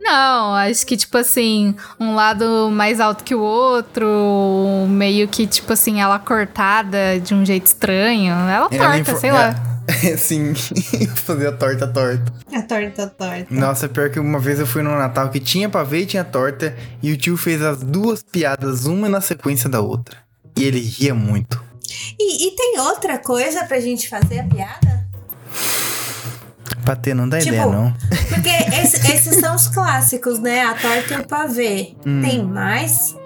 Não, acho que, tipo assim, um lado mais alto que o outro, meio que, tipo assim, ela cortada de um jeito estranho. Ela Ela em torta, sei lá. É, sim, fazer a torta torta. A torta torta. Nossa, pior que uma vez eu fui no Natal que tinha pavê e tinha torta, e o tio fez as duas piadas, uma na sequência da outra. E ele ria muito. E, e tem outra coisa pra gente fazer a piada? Patê, não dá Tipo, ideia, não. Porque esse- esses são os clássicos, né? A torta e o pavê. Hum. Tem mais?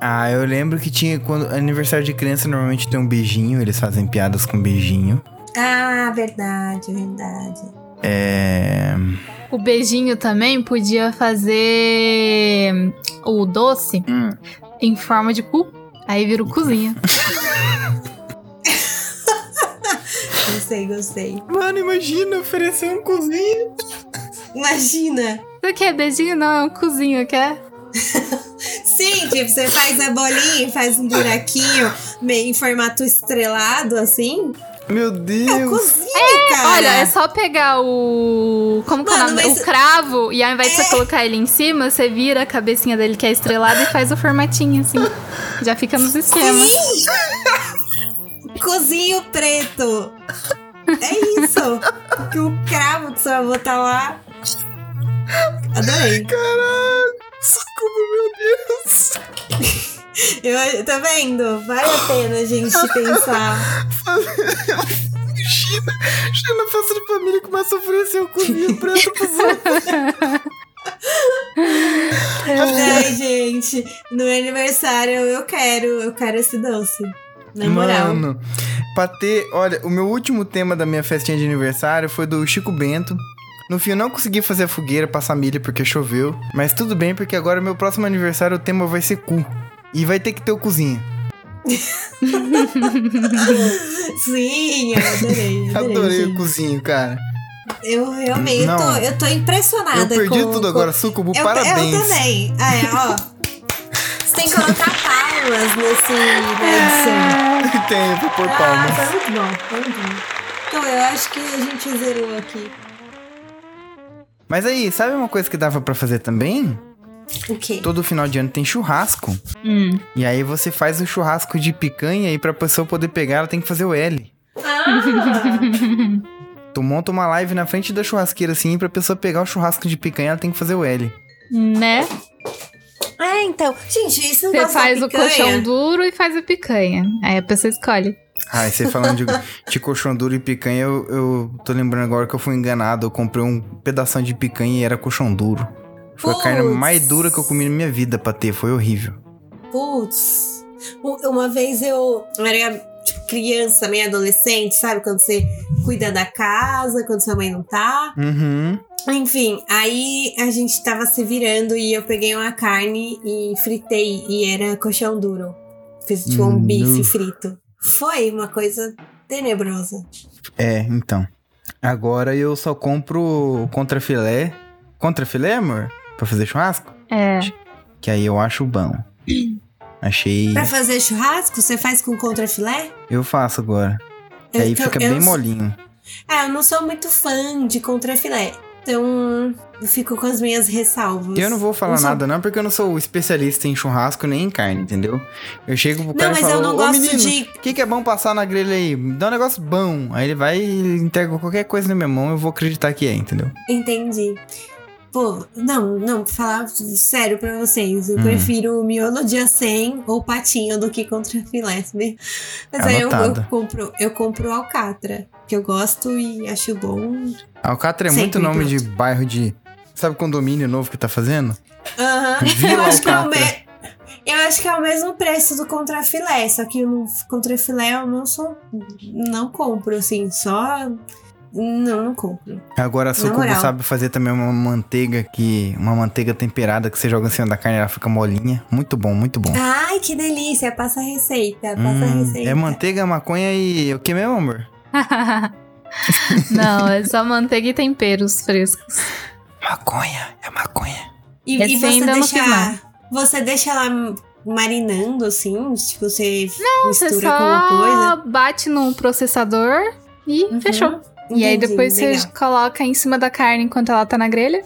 Ah, eu lembro que tinha quando aniversário de criança normalmente tem um beijinho, eles fazem piadas com beijinho. Ah, verdade, verdade. É. O beijinho também podia fazer o doce Hum. em forma de cu. Aí vira o cozinha. Gostei, gostei. Mano, imagina oferecer um cozinho. Imagina. Isso que é beijinho? Não, é um cozinho, quer? Sim, tipo, você faz a bolinha e faz um buraquinho meio em formato estrelado, assim. Meu É Deus. cozinho, cara. Olha, é só pegar o. Como que é o nome? mas- O cravo, e ao invés de você colocar ele em cima, você vira a cabecinha dele que é estrelada e faz o formatinho, assim. Já fica nos esquemas. Cozinho preto. É isso. que o cravo que você vai botar lá. Adorei. Caralho. Socorro, meu Deus. Eu, tá vendo? Vale a pena a gente pensar. China, China, festa de família começa a oferecer o cozinho preto pros outros. Ai, gente, no meu aniversário eu quero, eu quero esse doce. Na moral. Mano, pra ter. Olha, o meu último tema da minha festinha de aniversário foi do Chico Bento. No fim, eu não consegui fazer a fogueira, passar milha porque choveu. Mas tudo bem, porque agora, meu próximo aniversário, o tema vai ser cu. E vai ter que ter o cozinha. Sim, eu adorei. Adorei, Adorei o cozinho, cara. Eu realmente, eu tô, eu tô impressionada Eu perdi com- tudo com- agora, Sucubu, Eu, parabéns. eu também. Ah, é, ó. Você tem que colocar palmas nesse, edição. Tem, eu vou pôr Ah, palmas. foi muito bom, foi muito bom. Então, eu acho que a gente zerou aqui. Mas aí, sabe uma coisa que dava pra fazer também? O quê? Todo final de ano tem churrasco. Hum. E aí você faz o churrasco de picanha e pra pessoa poder pegar, ela tem que fazer o L. Ah, Tu monta uma live na frente da churrasqueira assim, e pra pessoa pegar o churrasco de picanha, ela tem que fazer o L. Né? é, então. Gente, isso não Você faz o colchão duro e faz a picanha. Aí a pessoa escolhe. Ah, e você falando de, de colchão duro e picanha, eu, eu tô lembrando agora que eu fui enganado. Eu comprei um pedação de picanha e era colchão duro. Foi a carne mais dura que eu comi na minha vida pra ter, foi horrível. Putz. Uma vez eu era tipo, criança, meio adolescente, sabe? Quando você cuida da casa quando sua mãe não tá. Uhum. Enfim, aí a gente tava se virando e eu peguei uma carne e fritei e era colchão duro. Fiz tipo um Hum, bife frito. Foi uma coisa tenebrosa. É, então. Agora eu só compro contrafilé. Contrafilé, amor? Pra fazer churrasco? É. Que aí eu acho bom. Achei. Pra fazer churrasco, você faz com contrafilé? Eu faço agora. Que aí Então, fica eu- bem molinho. Ah, eu não sou muito fã de contrafilé. Então, eu fico com as minhas ressalvas. Eu não vou falar sou- nada, não, porque eu não sou especialista em churrasco nem em carne, entendeu? Eu chego pro Não, cara e mas falo, eu não gosto menino, de- o que, que é bom passar na grelha aí? Dá um negócio bom. Aí ele vai e entrega qualquer coisa na minha mão, eu vou acreditar que é, entendeu? Entendi. Pô, não, não, pra falar sério pra vocês, eu Hum. prefiro miolo de acém ou patinho do que contrafilé, sabe? Mas aí eu, eu compro, eu compro alcatra, que eu gosto e acho bom. Alcatra é Sempre muito nome pronto. de bairro de... Sabe condomínio novo que tá fazendo? Aham. Vila Eu acho que é o Alcatra. me... Eu acho que é o mesmo preço do contrafilé, só que no contrafilé eu não sou. Não compro, assim, só. Não, não compro. Agora a Sucubo sabe fazer também uma manteiga que... Uma manteiga temperada que você joga em cima da carne e ela fica molinha. Muito bom, muito bom. Ai, que delícia! Passa a receita, passa a Hum, receita. é manteiga, maconha e... O que mesmo, amor? Não, é só manteiga e temperos frescos. Maconha, é maconha. E, e você ainda não deixa. não. Você deixa ela marinando, assim? Tipo, você Você mistura com alguma só coisa? bate no processador e Uhum. fechou. E aí Entendi, depois você legal. coloca em cima da carne enquanto ela tá na grelha.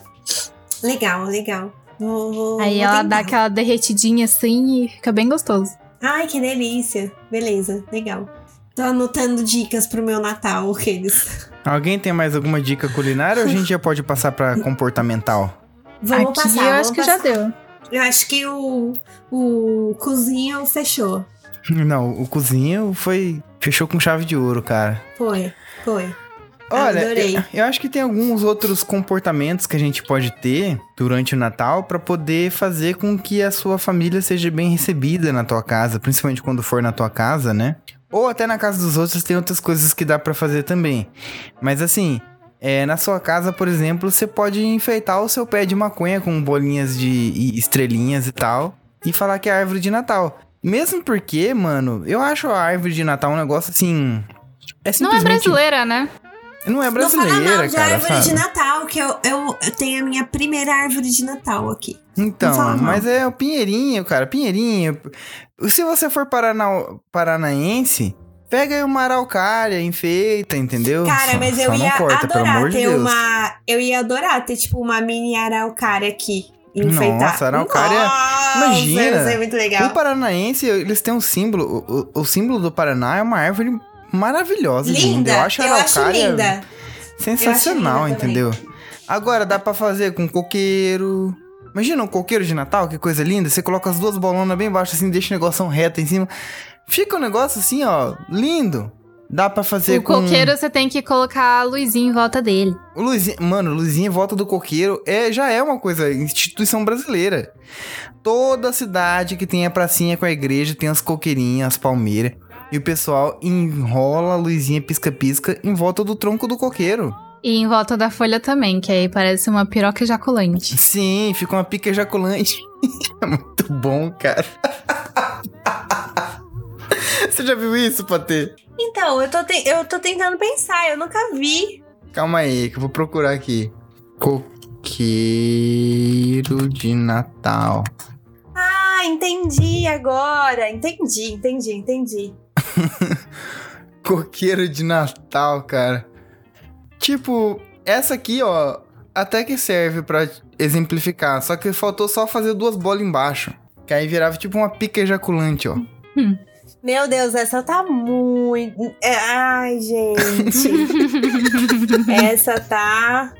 Legal, legal. Vou- vou- Aí vou ela tentar. dá aquela derretidinha assim e fica bem gostoso. Ai, que delícia. Beleza, legal. Tô anotando dicas pro meu Natal, aqueles. Alguém tem mais alguma dica culinária ou a gente já pode passar pra comportamental? Vamos Aqui passar. eu vamos acho que já passar. deu. Eu acho que o, o cozinho fechou. Não, o cozinho foi. Fechou com chave de ouro, cara. Foi, foi. Olha, Adorei. eu, eu acho que tem alguns outros comportamentos que a gente pode ter durante o Natal pra poder fazer com que a sua família seja bem recebida na tua casa, principalmente quando for na tua casa, né? Ou até na casa dos outros tem outras coisas que dá pra fazer também. Mas assim, é, na sua casa, por exemplo, você pode enfeitar o seu pé de maconha com bolinhas de estrelinhas e tal e falar que é árvore de Natal. Mesmo porque, mano, eu acho a árvore de Natal um negócio assim. É Não é simplesmente brasileira, né? Não é Não fala brasileira, mal de cara, árvore sabe? de Natal, que eu, eu, eu tenho a minha primeira árvore de Natal aqui. Então, mas é o Pinheirinho, cara, Pinheirinho. Se você for parana, paranaense, pega aí uma araucária, enfeita, entendeu? Cara, Só- mas eu ia corta, adorar de ter Deus. uma. Eu ia adorar ter, tipo, uma mini araucária aqui. Enfeitar. Nossa, araucária- Nossa, imagina. Isso é muito legal. O paranaense, eles têm um símbolo. O, o- o símbolo do Paraná é uma árvore maravilhosa, linda. Linda. Eu acho a eu acho araucária linda. sensacional, acho linda entendeu? Agora dá pra fazer com coqueiro. Imagina um coqueiro de Natal, que coisa linda. Você coloca as duas bolonas bem baixo assim, deixa o negócio reto em cima. Fica um negócio assim, ó, lindo. Dá pra fazer o com coqueiro você tem que colocar a luzinha em volta dele. o luzinha, mano, luzinha em volta do coqueiro é já é uma coisa instituição brasileira. Toda cidade que tem a pracinha com a igreja tem as coqueirinhas, as palmeiras. E o pessoal enrola a luzinha pisca-pisca em volta do tronco do coqueiro. E em volta da folha também, que aí parece uma piroca ejaculante. Sim, fica uma pica ejaculante. é muito bom, cara. Você já viu isso, Patê? Então, eu tô, te- eu tô tentando pensar, eu nunca vi. Calma aí, que eu vou procurar aqui. Coqueiro de Natal. Ah, entendi agora. Entendi, entendi, entendi. Coqueiro de Natal, cara. Tipo, essa aqui, ó, até que serve pra exemplificar. Só que faltou só fazer duas bolas embaixo. Que aí virava tipo uma pica ejaculante, ó. Meu Deus, essa tá muito. é, Ai, gente. essa tá.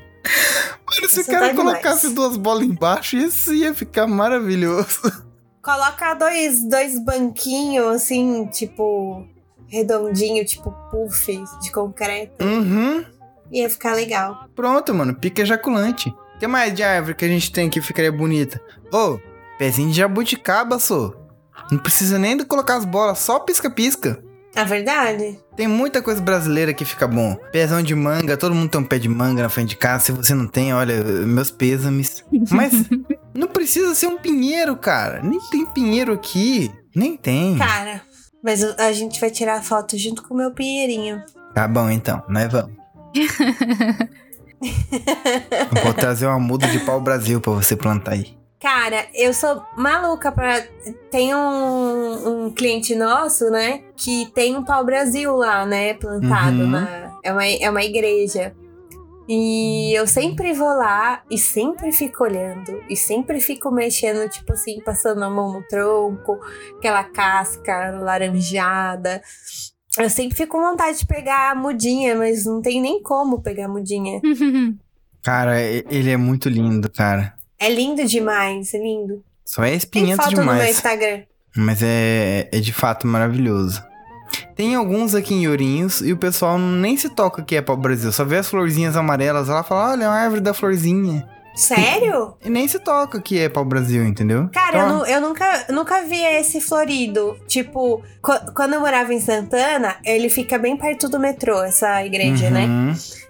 Mano, se o cara tá demais. colocasse duas bolas embaixo, isso ia ficar maravilhoso. Coloca dois, dois banquinhos, assim, tipo. Redondinho, tipo puff de concreto. Uhum. Ia ficar legal. Pronto, mano. Pica ejaculante. O que mais de árvore que a gente tem que ficaria bonita? Ô, pezinho de jabuticaba, só. Não precisa nem de colocar as bolas, só pisca-pisca. É verdade? Tem muita coisa brasileira que fica bom. Pezão de manga, todo mundo tem um pé de manga na frente de casa. Se você não tem, olha, meus pêsames. Mas não precisa ser um pinheiro, cara. Nem tem pinheiro aqui. Nem tem. Cara, mas a gente vai tirar foto junto com o meu pinheirinho. Tá bom, então. Nós vamos. Vou trazer uma muda de pau Brasil pra você plantar aí. Cara, eu sou maluca pra. Tem um, um cliente nosso, né? Que tem um pau-brasil lá, né? Plantado Uhum. na. É uma, é uma igreja. E eu sempre vou lá e sempre fico olhando. E sempre fico mexendo, tipo assim, passando a mão no tronco, aquela casca laranjada. Eu sempre fico com vontade de pegar a mudinha, mas não tem nem como pegar a mudinha. Cara, ele é muito lindo, cara. É lindo demais, é lindo. Só é Tem espinhento foto no meu demais. Instagram. Mas é, é de fato maravilhoso. Tem alguns aqui em Ourinhos e o pessoal nem se toca que é pau Brasil. Só vê as florzinhas amarelas lá e fala, olha, é uma árvore da florzinha. Sério? E nem se toca que é pau Brasil, entendeu? Cara, Então, eu, eu nunca, nunca vi esse florido. Tipo, qu- quando eu morava em Santana, ele fica bem perto do metrô, essa igreja, né?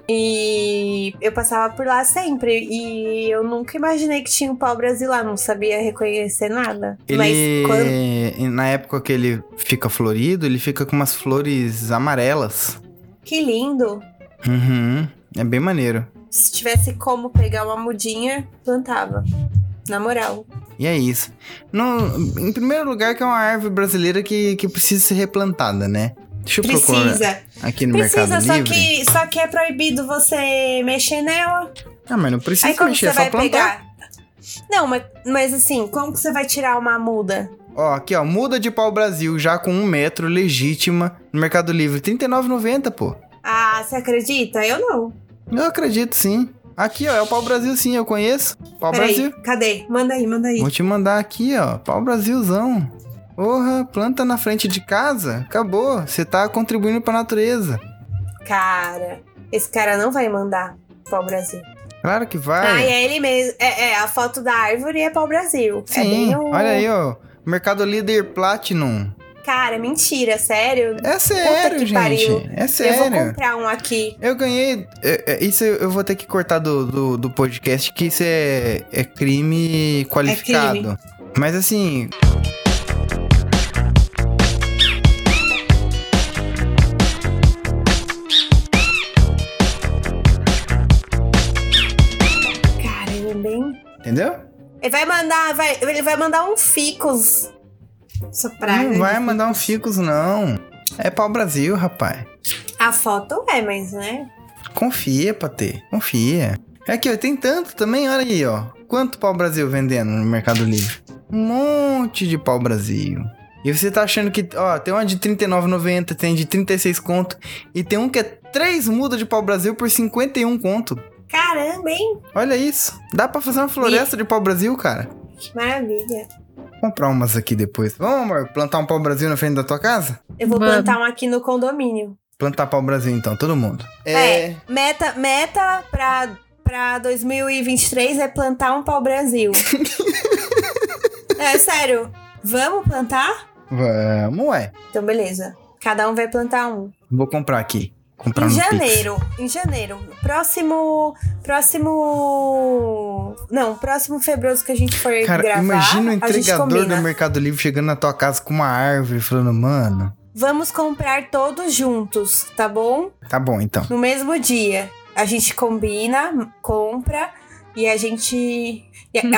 E eu passava por lá sempre. E eu nunca imaginei que tinha um pau-brasil lá, não sabia reconhecer nada. Mas quando. Ele, na época que ele fica florido, ele fica com umas flores amarelas. Que lindo! Uhum. É bem maneiro. Se tivesse como pegar uma mudinha, plantava. Na moral. E é isso. No, em primeiro lugar, que é uma árvore brasileira que, que precisa ser replantada, né? Deixa eu procurar Precisa. aqui no Precisa, Mercado só Livre. que, só que é proibido você mexer nela. Ah, mas não precisa Aí como mexer, é só vai plantar. pegar? Não, mas, mas assim, como que você vai tirar uma muda? Ó, aqui, ó, muda de pau Brasil, já com um metro, legítima, no Mercado Livre. R$ 39,90, pô. Ah, você acredita? Eu não. Eu acredito, sim. Aqui, ó, é o pau Brasil, sim, eu conheço. Pau Peraí, Brasil. cadê? Manda aí, manda aí. Vou te mandar aqui, ó, pau Brasilzão. Porra, planta na frente de casa, acabou. Você tá contribuindo pra natureza. Cara, esse cara não vai mandar pau Brasil. Claro que Ah, vai. é ele mesmo. É, é, a foto da árvore é pau Brasil. é Sim, o... olha aí, ó. Mercado Líder Platinum. Cara, mentira, sério. É sério, gente. pariu. É Eu vou sério. comprar um aqui. Eu ganhei. é, é, isso eu vou ter que cortar do, do, do podcast, que isso é, é crime qualificado. crime. Mas assim. Entendeu? Ele vai mandar, vai, ele vai mandar um ficus. Essa praga. não vai ficus. mandar um ficus, não. É pau Brasil, rapaz. A foto é, mas né? Confia, Patê. Confia. É aqui, ó. Tem tanto também, olha aí, ó. Quanto pau Brasil vendendo no Mercado Livre? Um monte de pau Brasil. E você tá achando que, ó, tem uma de R$39,90, tem de 36 conto. E tem um que é 3 mudas de pau Brasil por 51 conto. Caramba, hein? Olha isso. Dá pra fazer uma floresta de pau Brasil, cara. Que maravilha. Vou comprar umas aqui depois. Vamos, amor, plantar um pau Brasil na frente da tua casa? Eu vou Vamos. plantar um aqui no condomínio. Plantar pau Brasil então, todo mundo. É. Meta, meta pra, pra 2023 é plantar um pau Brasil. é sério. Vamos plantar? Vamos, ué. Então, beleza. Cada um vai plantar um. Vou comprar aqui. Comprar em no Pix. janeiro. Em janeiro. Próximo. Próximo. Não, próximo febroso que a gente for Cara, gravar. imagina o entregador do Mercado Livre chegando na tua casa com uma árvore falando, mano. Vamos comprar todos juntos, tá bom? Tá bom, então. No mesmo dia. A gente combina, compra e a gente.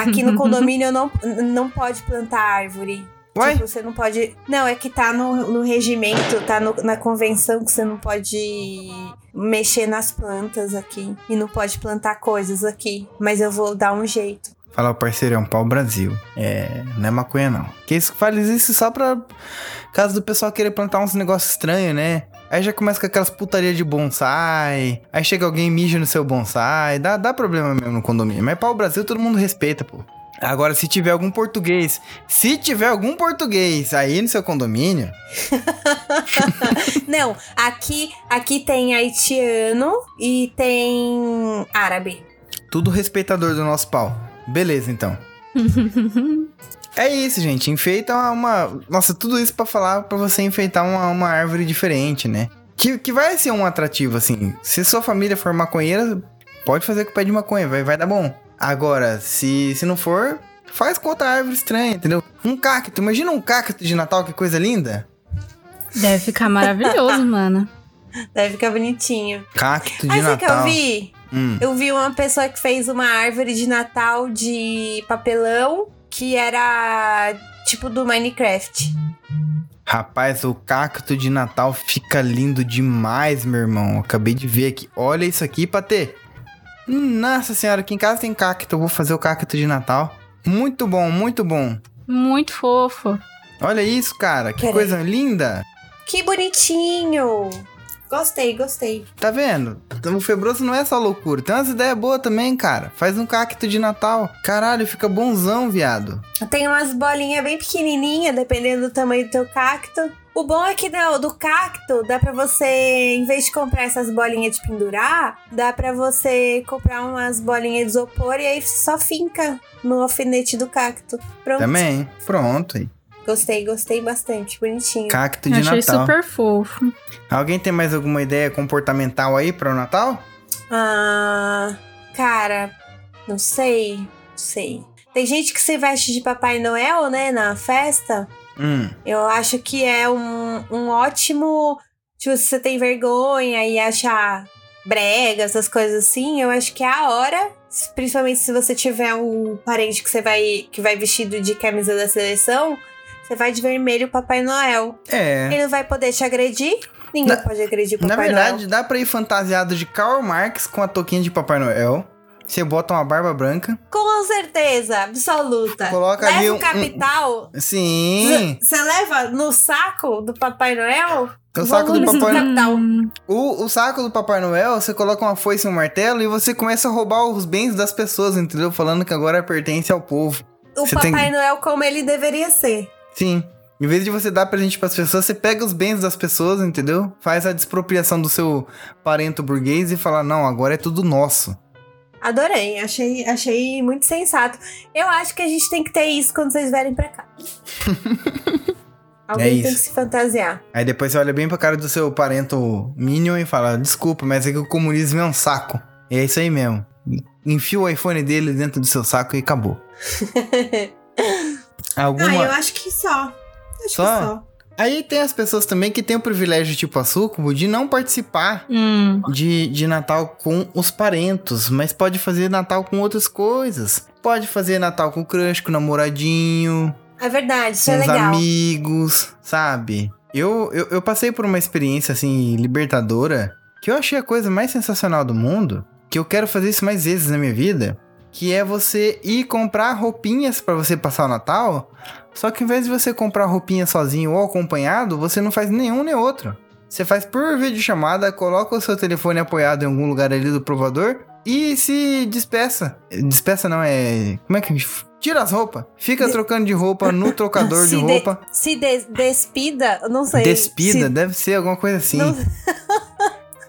Aqui no condomínio não, não pode plantar árvore. Ué? Tipo, você não pode. Não, é que tá no, no regimento, tá no- na convenção que você não pode mexer nas plantas aqui. E não pode plantar coisas aqui. Mas eu vou dar um jeito. Fala, parceiro, é pau Brasil. É, não é maconha, não. Que isso faz isso só pra caso do pessoal querer plantar uns negócios estranhos, né? Aí já começa com aquelas putaria de bonsai. Aí chega alguém e mija no seu bonsai. Dá, dá problema mesmo no condomínio. Mas pau Brasil todo mundo respeita, pô. Agora, se tiver algum português, se tiver algum português aí no seu condomínio, não, aqui, aqui tem haitiano e tem árabe. tudo respeitador do nosso pau. Beleza, então. É isso, gente. Enfeita uma. Nossa, tudo isso pra falar pra você enfeitar uma, uma árvore diferente, né? Que, que vai ser um atrativo, assim. Se sua família for maconheira, pode fazer com o pé de maconha, vai, vai dar bom. Agora, se, se não for, faz com outra árvore estranha, entendeu? Um cacto. Imagina um cacto de Natal, que coisa linda. Deve ficar maravilhoso, mano. Deve ficar bonitinho. Cacto de Mas sabe o que eu Natal. vi? Hum. Eu vi uma pessoa que fez uma árvore de Natal de papelão que era tipo do Minecraft. Rapaz, o cacto de Natal fica lindo demais, meu irmão. Acabei de ver aqui. Olha isso aqui, Patê. Nossa senhora, aqui em casa tem cacto. Eu vou fazer o cacto de Natal. Muito bom, muito bom. Muito fofo. Olha isso, cara. Que Peraí. coisa linda. Que bonitinho! Gostei, gostei. Tá vendo? O Febroso não é só loucura. Tem umas ideias boas também, cara. Faz um cacto de Natal. Caralho, fica bonzão, viado. Tem umas bolinhas bem pequenininhas, dependendo do tamanho do teu cacto. O bom é que do, do cacto dá pra você, em vez de comprar essas bolinhas de pendurar, dá pra você comprar umas bolinhas de isopor e aí só finca no alfinete do cacto. Pronto. Também. Pronto aí. Gostei, gostei bastante. Bonitinho. Cacto de Achei Natal. super fofo. Alguém tem mais alguma ideia comportamental aí para o Natal? Ah, cara, não sei, não sei. Tem gente que se veste de Papai Noel, né, na festa. Hum. Eu acho que é um, um ótimo. Tipo, se você tem vergonha e achar brega, essas coisas assim, eu acho que é a hora. Principalmente se você tiver um parente que você vai que vai vestido de camisa da seleção, você vai de vermelho Papai Noel. É. Ele não vai poder te agredir. Ninguém Na- pode agredir o Na Papai verdade, Noel. dá pra ir fantasiado de Karl Marx com a touquinha de Papai Noel. Você bota uma barba branca. Com certeza, absoluta. Coloca Leva ali o um- capital. Sim. Você leva no saco do Papai Noel? O saco do Papai capital. O, o saco do Papai Noel, você coloca uma foice e um martelo e você começa a roubar os bens das pessoas, entendeu? Falando que agora pertence ao povo. O Você Papai tem- Noel como ele deveria ser. Sim. Em vez de você dar presente pras pessoas, você pega os bens das pessoas, entendeu? Faz a despropriação do seu parento burguês e fala: não, agora é tudo nosso. Adorei, achei, achei muito sensato. Eu acho que a gente tem que ter isso quando vocês vierem pra cá. Alguém tem É isso. que se fantasiar. Aí depois você olha bem pra cara do seu parento Minion e fala: desculpa, mas é que o comunismo é um saco. E é isso aí mesmo. Enfia o iPhone dele dentro do seu saco e acabou. Alguma... Ah, eu acho que só. Acho Só? que só. Aí tem as pessoas também que têm o privilégio, tipo a Sucubo, de não participar Hum. de, de Natal com os parentos, mas pode fazer Natal com outras coisas. Pode fazer Natal com o crush, com o namoradinho, É verdade, isso com é os legal. amigos, sabe? Eu, eu, eu passei por uma experiência, assim, libertadora, que eu achei a coisa mais sensacional do mundo, que eu quero fazer isso mais vezes na minha vida, que é você ir comprar roupinhas pra você passar o Natal, só que em vez de você comprar roupinha sozinho ou acompanhado, você não faz nenhum nem outro. Você faz por videochamada, coloca o seu telefone apoiado em algum lugar ali do provador e se despeça. Despeça não, é... Como é que... Tira as roupas. Fica trocando de roupa no trocador de Se de- roupa. Se des- despida, não sei. Despida, Se- deve ser alguma coisa assim. Não-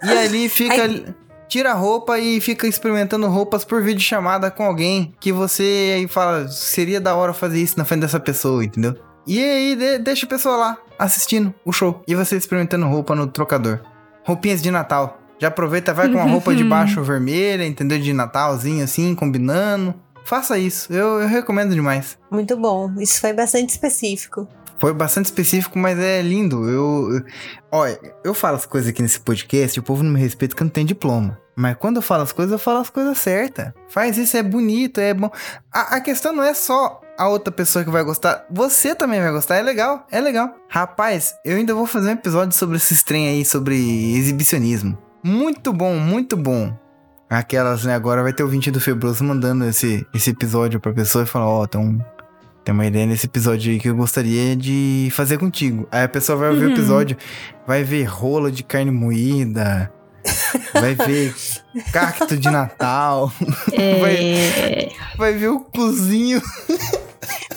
E ali fica. Aí- Tira a roupa e fica experimentando roupas por videochamada com alguém que você aí fala, seria da hora fazer isso na frente dessa pessoa, entendeu? E aí de- deixa a pessoa lá assistindo o show e você experimentando roupa no trocador. Roupinhas de Natal. Já aproveita, vai com uma roupa de baixo vermelha, entendeu? De Natalzinho assim, combinando. Faça isso, eu, eu recomendo demais. Muito bom. Isso foi bastante específico. Foi bastante específico, mas é lindo. Eu, olha, eu falo as coisas aqui nesse podcast o povo não me respeita porque não tenho diploma. Mas quando eu falo as coisas, eu falo as coisas certas. Faz isso, é bonito, é bom. A, a questão não é só a outra pessoa que vai gostar. Você também vai gostar, é legal, é legal. Rapaz, eu ainda vou fazer um episódio sobre esses trem aí, sobre exibicionismo. Muito bom, muito bom. Aquelas, né, agora vai ter o 20 do Febroso mandando esse, esse episódio pra pessoa e falar, ó, tem tem uma ideia nesse episódio aí que eu gostaria de fazer contigo. Aí a pessoa vai ouvir o Uhum. episódio, vai ver rola de carne moída, vai ver cacto de Natal, É... vai ver o cozinho.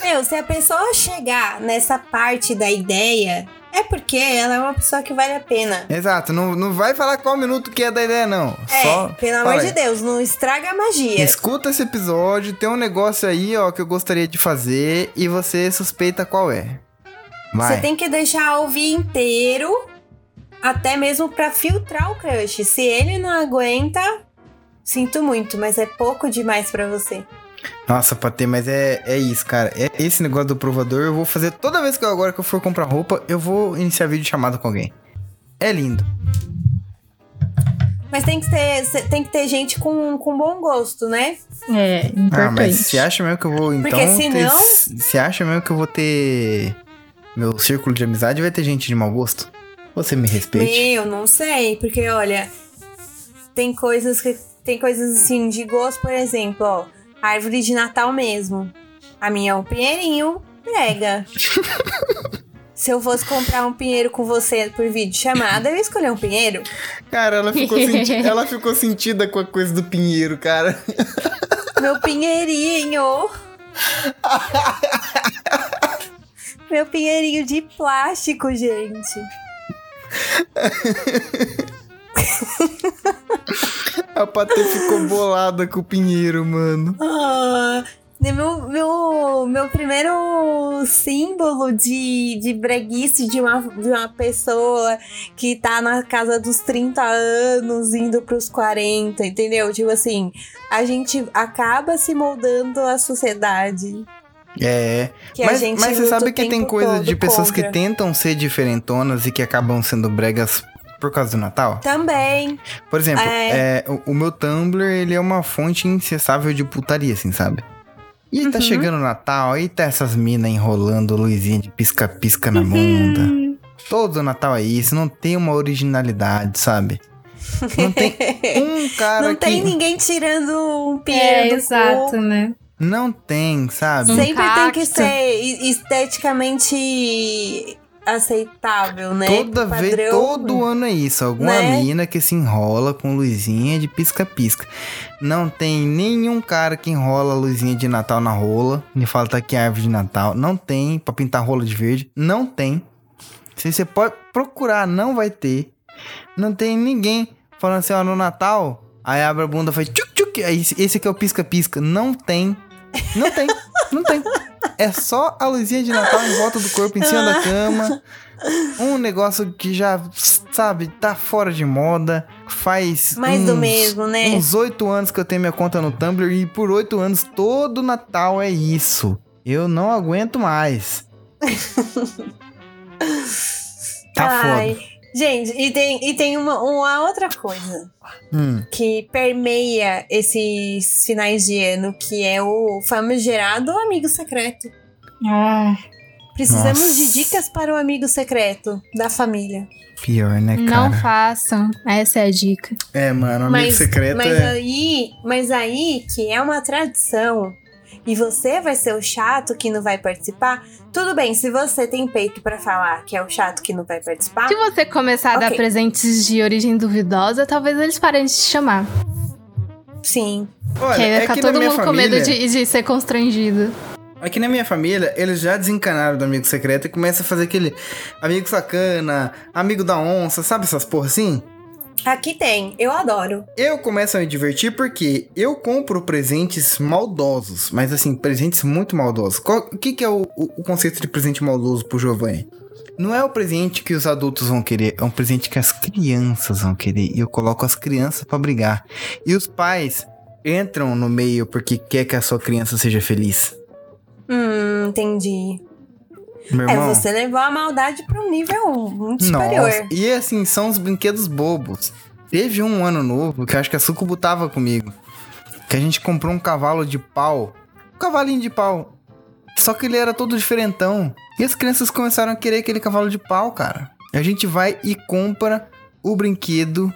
Meu, se a pessoa chegar nessa parte da ideia É porque ela é uma pessoa que vale a pena. Exato, não, não vai falar qual minuto que é da ideia, não. É, Só pelo amor aí. de Deus, não estraga a magia. Escuta esse episódio, tem um negócio aí, ó, que eu gostaria de fazer e você suspeita qual é. Vai. Você tem que deixar ouvir inteiro, até mesmo pra filtrar o crush. Se ele não aguenta, sinto muito, mas é pouco demais pra você. Nossa, Patê, mas é, é isso, cara. É esse negócio do provador, eu vou fazer toda vez que eu agora que eu for comprar roupa, eu vou iniciar vídeo chamada com alguém. É lindo. Mas tem que ter, tem que ter gente com, com bom gosto, né? É, importante. Ah, mas você acha mesmo que eu vou então Porque ter- senão- Você acha mesmo que eu vou ter meu círculo de amizade vai ter gente de mau gosto? Você me respeite. Meu, não sei, porque olha, tem coisas que tem coisas assim de gosto, por exemplo, ó, árvore de Natal mesmo. A minha é um pinheirinho, prega. Se eu fosse comprar um pinheiro com você por vídeo chamada, eu ia escolher um pinheiro. Cara, ela ficou, senti- ela ficou sentida com a coisa do pinheiro, cara. Meu pinheirinho. Meu pinheirinho de plástico, gente. A Patê ficou bolada com o pinheiro, mano. Ah, meu, meu, meu primeiro símbolo de, de breguice de uma, de uma pessoa que tá na casa dos 30 anos, indo pros 40, entendeu? Tipo assim, a gente acaba se moldando à sociedade. É. Que a mas mas você sabe que tem coisa de pessoas que contra. tentam ser diferentonas e que acabam sendo bregas por causa do Natal? Também. Por exemplo, É. é, o, o meu Tumblr, ele é uma fonte incessável de putaria, assim, sabe? E aí tá Uhum. chegando o Natal, aí tá essas minas enrolando luzinha de pisca-pisca na bunda. Todo Natal é isso, não tem uma originalidade, sabe? Não tem um cara Não que... tem ninguém tirando um pinheiro É, do exato, cu. né? Não tem, sabe? Um Sempre tem que ser esteticamente aceitável, né? Toda vez, todo ano é isso. Alguma né? mina que se enrola com luzinha de pisca-pisca. Não tem nenhum cara que enrola luzinha de Natal na rola. Me fala tá aqui a árvore de Natal. Não tem pra pintar rola de verde. Não tem. Se você pode procurar, não vai ter. Não tem ninguém falando assim, ó, no Natal. Aí abre a bunda e faz tchuc tchuc. Aí esse aqui é o pisca-pisca. Não tem. Não tem. não tem. É só a luzinha de Natal em volta do corpo, em cima da cama. Um negócio que já, sabe, tá fora de moda. Faz. Mais do uns- mesmo, né? Uns oito anos que eu tenho minha conta no Tumblr e por oito anos todo Natal é isso. Eu não aguento mais. Tá Ai, foda. Gente, e tem, e tem uma, uma outra coisa Hum. que permeia esses finais de ano, que é o famigerado amigo secreto. Ah, Precisamos Nossa. de dicas para o amigo secreto da família. Pior, né, cara? não façam. Essa é a dica. É, mano, amigo mas, secreto mas é. aí, mas aí que é uma tradição e você vai ser o chato que não vai participar. Tudo bem, se você tem peito pra falar que é o chato que não vai participar, Se você começar a dar presentes de origem duvidosa, talvez eles parem de te chamar. sim. Olha, que aí vai é ficar que na todo mundo com medo família- de, de ser constrangido. Aqui na minha família, eles já desencanaram do amigo secreto e começam a fazer aquele amigo sacana, amigo da onça, sabe essas porra assim? Aqui tem, eu adoro. Eu começo a me divertir porque eu compro presentes maldosos, mas assim, presentes muito maldosos. Qual- o que, que é o, o- conceito de presente maldoso pro Giovanni? Não é o presente que os adultos vão querer, é um presente que as crianças vão querer. E eu coloco as crianças pra brigar. E os pais entram no meio porque quer que a sua criança seja feliz. Hum, entendi. Meu É, irmão. você levou a maldade pra um nível muito superior. Nossa, e assim, são os brinquedos bobos. Teve um ano novo que eu acho que a Sucubo tava comigo. Que a gente comprou um cavalo de pau. Um cavalinho de pau. Só que ele era todo diferentão. E as crianças começaram a querer aquele cavalo de pau, cara. A gente vai e compra o brinquedo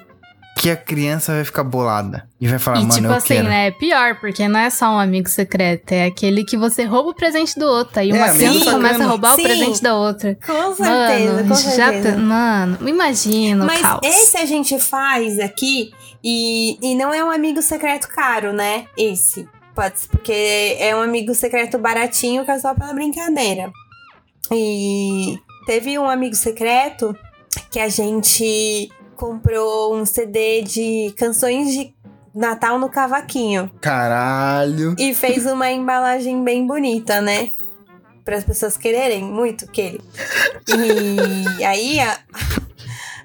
que a criança vai ficar bolada. E vai falar, e mano, tipo eu assim, quero. né? É pior, porque não é só um amigo secreto, é aquele que você rouba o presente do outro. Aí É, uma amigo criança sacana. começa a roubar Sim. o presente da outra. Com certeza, Mano, com já certeza. tá- Mano, imagina o Mas caos. esse a gente faz aqui e, e não é um amigo secreto caro, né? Esse. Pode ser porque é um amigo secreto baratinho que é só pela brincadeira. E teve um amigo secreto que a gente comprou um CD de canções de Natal no cavaquinho. Caralho. E fez uma embalagem bem bonita, né? Para as pessoas quererem muito que E aí, a,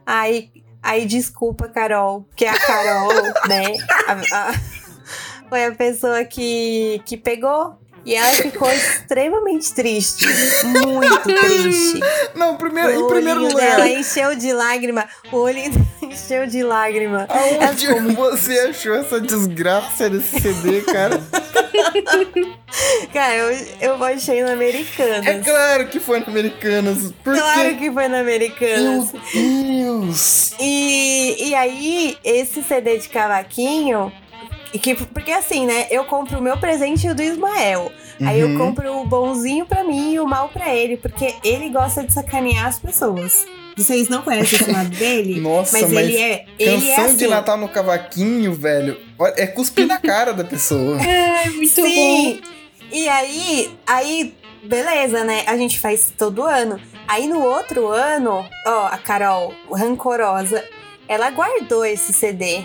aí, aí desculpa, Carol, que a Carol, né? a- a- foi a pessoa que, que pegou e ela ficou extremamente triste. Muito triste. Não, primeiro, em O primeiro olhinho lugar. dela encheu de lágrima. O dela encheu de lágrima. Aonde ficou você achou essa desgraça desse CD, cara? Cara, eu, eu achei no Americanas. É claro que foi no Americanas. Por Claro que foi no Meu Americanas. Deus. E, e aí, esse CD de cavaquinho. E Que, porque assim, né? Eu compro o meu presente e o do Ismael. Aí eu Uhum. compro o bonzinho pra mim e o mal pra ele, porque ele gosta de sacanear as pessoas. Vocês não conhecem esse lado dele? Nossa, mas, mas ele é. Ele é Canção assim. de Natal no cavaquinho, velho. É cuspir na cara da pessoa. É muito Sim. E aí, aí, beleza, né? A gente faz todo ano. Aí no outro ano, ó, a Carol, rancorosa, ela guardou esse CD.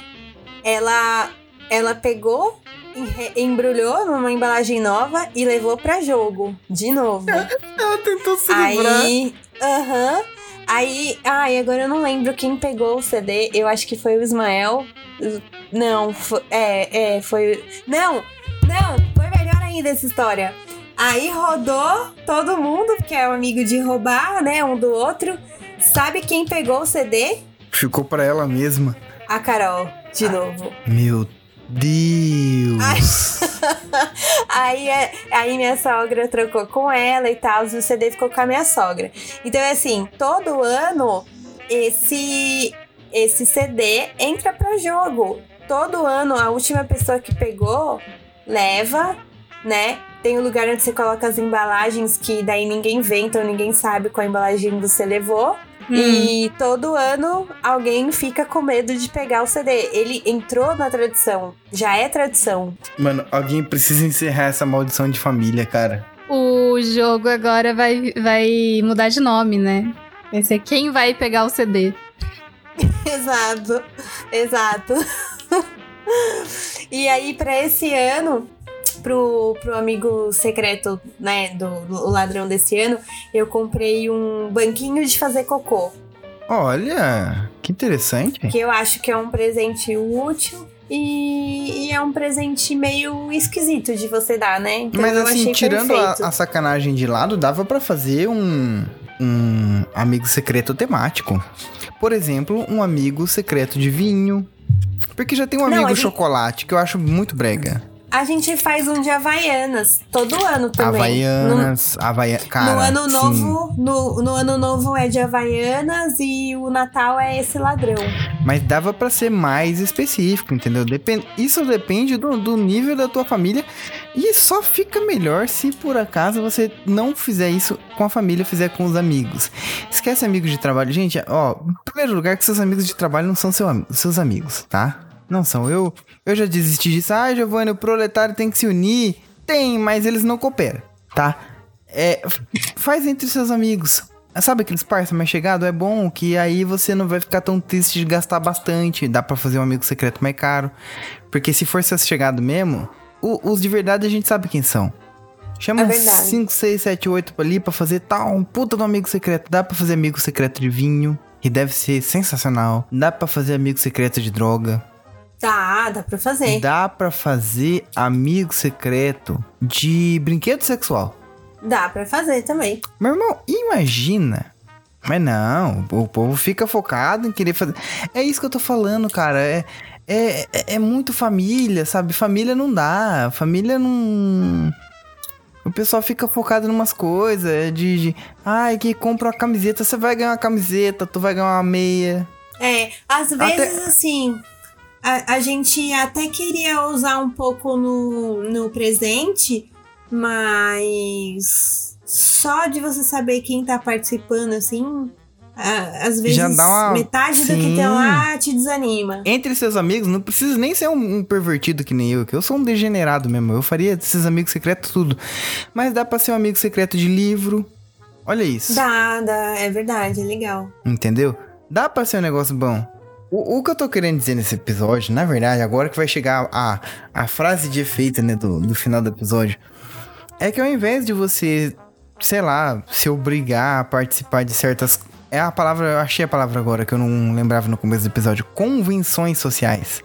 Ela, ela pegou, embrulhou numa embalagem nova e levou pra jogo, de novo. Ela tentou se livrar. Aí, aham. Aí, ai, agora eu não lembro quem pegou o CD. Eu acho que foi o Ismael. Não, foi, é, é, foi. Não, não, foi melhor ainda essa história. Aí rodou todo mundo, porque é um amigo de roubar, né, um do outro. Sabe quem pegou o CD? Ficou pra ela mesma. A Carol, de novo. Meu Deus. Aí, é- aí minha sogra trocou com ela e tal, e o CD ficou com a minha sogra. Então é assim, todo ano esse esse CD entra pra jogo. Todo ano a última pessoa que pegou leva, né? Tem um lugar onde você coloca as embalagens que daí ninguém vê, então ninguém sabe qual embalagem você levou. E todo ano alguém fica com medo de pegar o CD. Ele entrou na tradição, já é tradição. Mano, alguém precisa encerrar essa maldição de família, cara. O jogo agora vai, vai mudar de nome, né? Vai ser quem vai pegar o CD. Exato, exato. e aí, pra esse ano, pro, pro amigo secreto, né, do, do ladrão desse ano, eu comprei um banquinho de fazer cocô. Olha, que interessante. Que eu acho que é um presente útil. E, e é um presente meio esquisito de você dar, né? Então Mas eu assim, tirando a, a sacanagem de lado, dava pra fazer um, um amigo secreto temático. Por exemplo, um amigo secreto de vinho. Porque já tem um Não, amigo a gente- chocolate que eu acho muito brega. A gente faz um de Havaianas todo ano também. Havaianas, Havaia... No, Cara, no ano novo, no, no ano novo é de Havaianas e o Natal é esse ladrão. Mas dava pra ser mais específico, entendeu? Isso depende do, do nível da tua família. E só fica melhor se por acaso você não fizer isso com a família, fizer com os amigos. Esquece amigos de trabalho. Gente, ó, em primeiro lugar, que seus amigos de trabalho não são seu seus amigos, tá? Não são. Eu, eu já desisti disso. Ah, Giovanni, o proletário tem que se unir. Tem, mas eles não cooperam, tá? É, faz entre seus amigos. Sabe aqueles parça mais chegado? É bom que aí você não vai ficar tão triste de gastar bastante. Dá pra fazer um amigo secreto mais caro. Porque se for seu chegado mesmo, os de verdade a gente sabe quem são. Chama É uns verdade. 5, 6, 7, 8 ali pra fazer tal, um puta do amigo secreto. Dá pra fazer amigo secreto de vinho, que deve ser sensacional. Dá pra fazer amigo secreto de droga. Tá, dá pra fazer. Dá pra fazer amigo secreto de brinquedo sexual. Dá pra fazer também. Meu irmão, imagina. Mas não, o povo fica focado em querer fazer. É isso que eu tô falando, cara. É, é, é- é muito família, sabe? Família não dá. Família não. O pessoal fica focado em umas coisas. é De, de. Ai, que compra uma camiseta. Você vai ganhar uma camiseta, tu vai ganhar uma meia. É, às Até- vezes assim, a, a gente até queria usar um pouco no, no presente, mas só de você saber quem tá participando, assim, às vezes uma- metade do que Sim. tem lá te desanima. Entre seus amigos, não precisa nem ser um, um pervertido que nem eu, que eu sou um degenerado mesmo. Eu faria desses amigos secretos tudo. Mas dá pra ser um amigo secreto de livro. Olha isso. Dá, dá, é verdade, é legal. Entendeu? Dá pra ser um negócio bom. O, o que eu tô querendo dizer nesse episódio, na verdade, agora que vai chegar a, a frase de efeito, né, do, do final do episódio, é que ao invés de você, sei lá, se obrigar a participar de certas. É a palavra, eu achei a palavra agora que eu não lembrava no começo do episódio. Convenções sociais.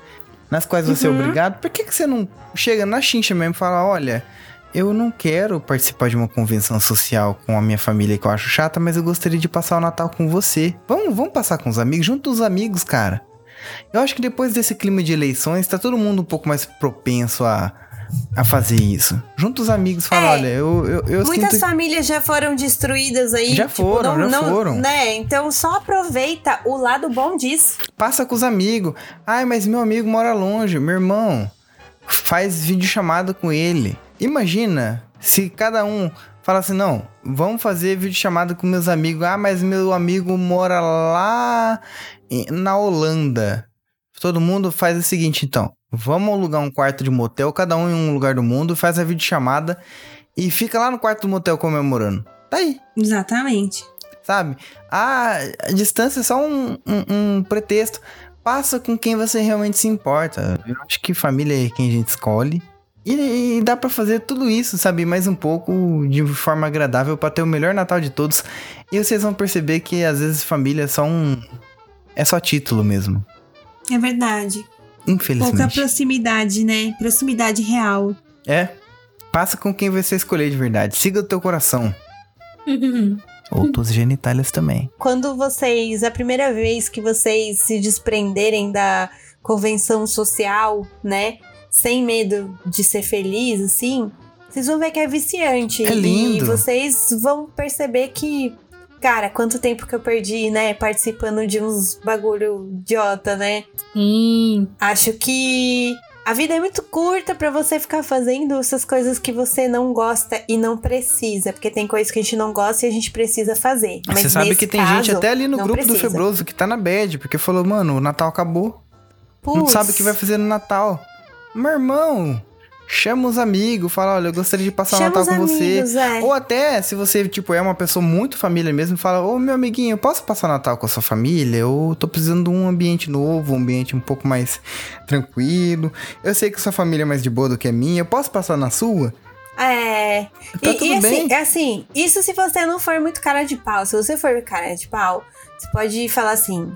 Nas quais você é obrigado. Por que, que você não chega na chincha mesmo e fala: olha, eu não quero participar de uma convenção social com a minha família que eu acho chata, mas eu gostaria de passar o Natal com você. Vamos, vamos passar com os amigos, junto dos amigos, cara. Eu acho que depois desse clima de eleições, tá todo mundo um pouco mais propenso a, a fazer isso. Junto os amigos, fala, É. olha, eu, eu, eu Muitas sinto... famílias já foram destruídas aí. Já tipo, foram, não- já não- foram. Né? Então só aproveita o lado bom disso. Passa com os amigos. Ai, mas meu amigo mora longe. Meu irmão, faz videochamada com ele. Imagina se cada um fala assim, não, vamos fazer videochamada com meus amigos. Ah, mas meu amigo mora lá na Holanda. Todo mundo faz o seguinte, então. Vamos alugar um quarto de motel, cada um em um lugar do mundo, faz a videochamada e fica lá no quarto do motel comemorando. Tá aí Exatamente. sabe? Ah, a distância é só um, um- um pretexto. Passa com quem você realmente se importa. Eu acho que família é quem a gente escolhe. E, e dá pra fazer tudo isso, sabe? Mais um pouco de forma agradável pra ter o melhor Natal de todos. E vocês vão perceber que às vezes família é só um. É só título mesmo. É verdade. Pouca Infelizmente. proximidade, né? Proximidade real. É. Passa com quem você escolher de verdade. Siga o teu coração. Ou tuas genitálias também. Quando vocês, a primeira vez que vocês se desprenderem da convenção social, né? Sem medo de ser feliz, assim, vocês vão ver que é viciante. É lindo. E vocês vão perceber que, cara, quanto tempo que eu perdi, né? Participando de uns bagulho idiota, né? Sim. Acho que a vida é muito curta pra você ficar fazendo essas coisas que você não gosta e não precisa, porque tem coisas que a gente não gosta e a gente precisa fazer. Mas Você sabe que tem caso, gente até ali no não grupo do precisa. Febroso que tá na bad, porque falou, mano, o Natal acabou. Não Putz, sabe o que vai fazer no Natal. Meu irmão, chama os amigos, fala, olha, eu gostaria de passar o Natal com amigos, você. é. Ou até, se você, tipo, é uma pessoa muito família mesmo, fala, ô meu amiguinho, posso passar o Natal com a sua família? Eu tô precisando de um ambiente novo, um ambiente um pouco mais tranquilo. Eu sei que sua família é mais de boa do que a minha, eu posso passar na sua? É. Tá e, tudo e assim, bem. é assim, isso se você não for muito cara de pau. Se você for cara de pau, você pode falar assim.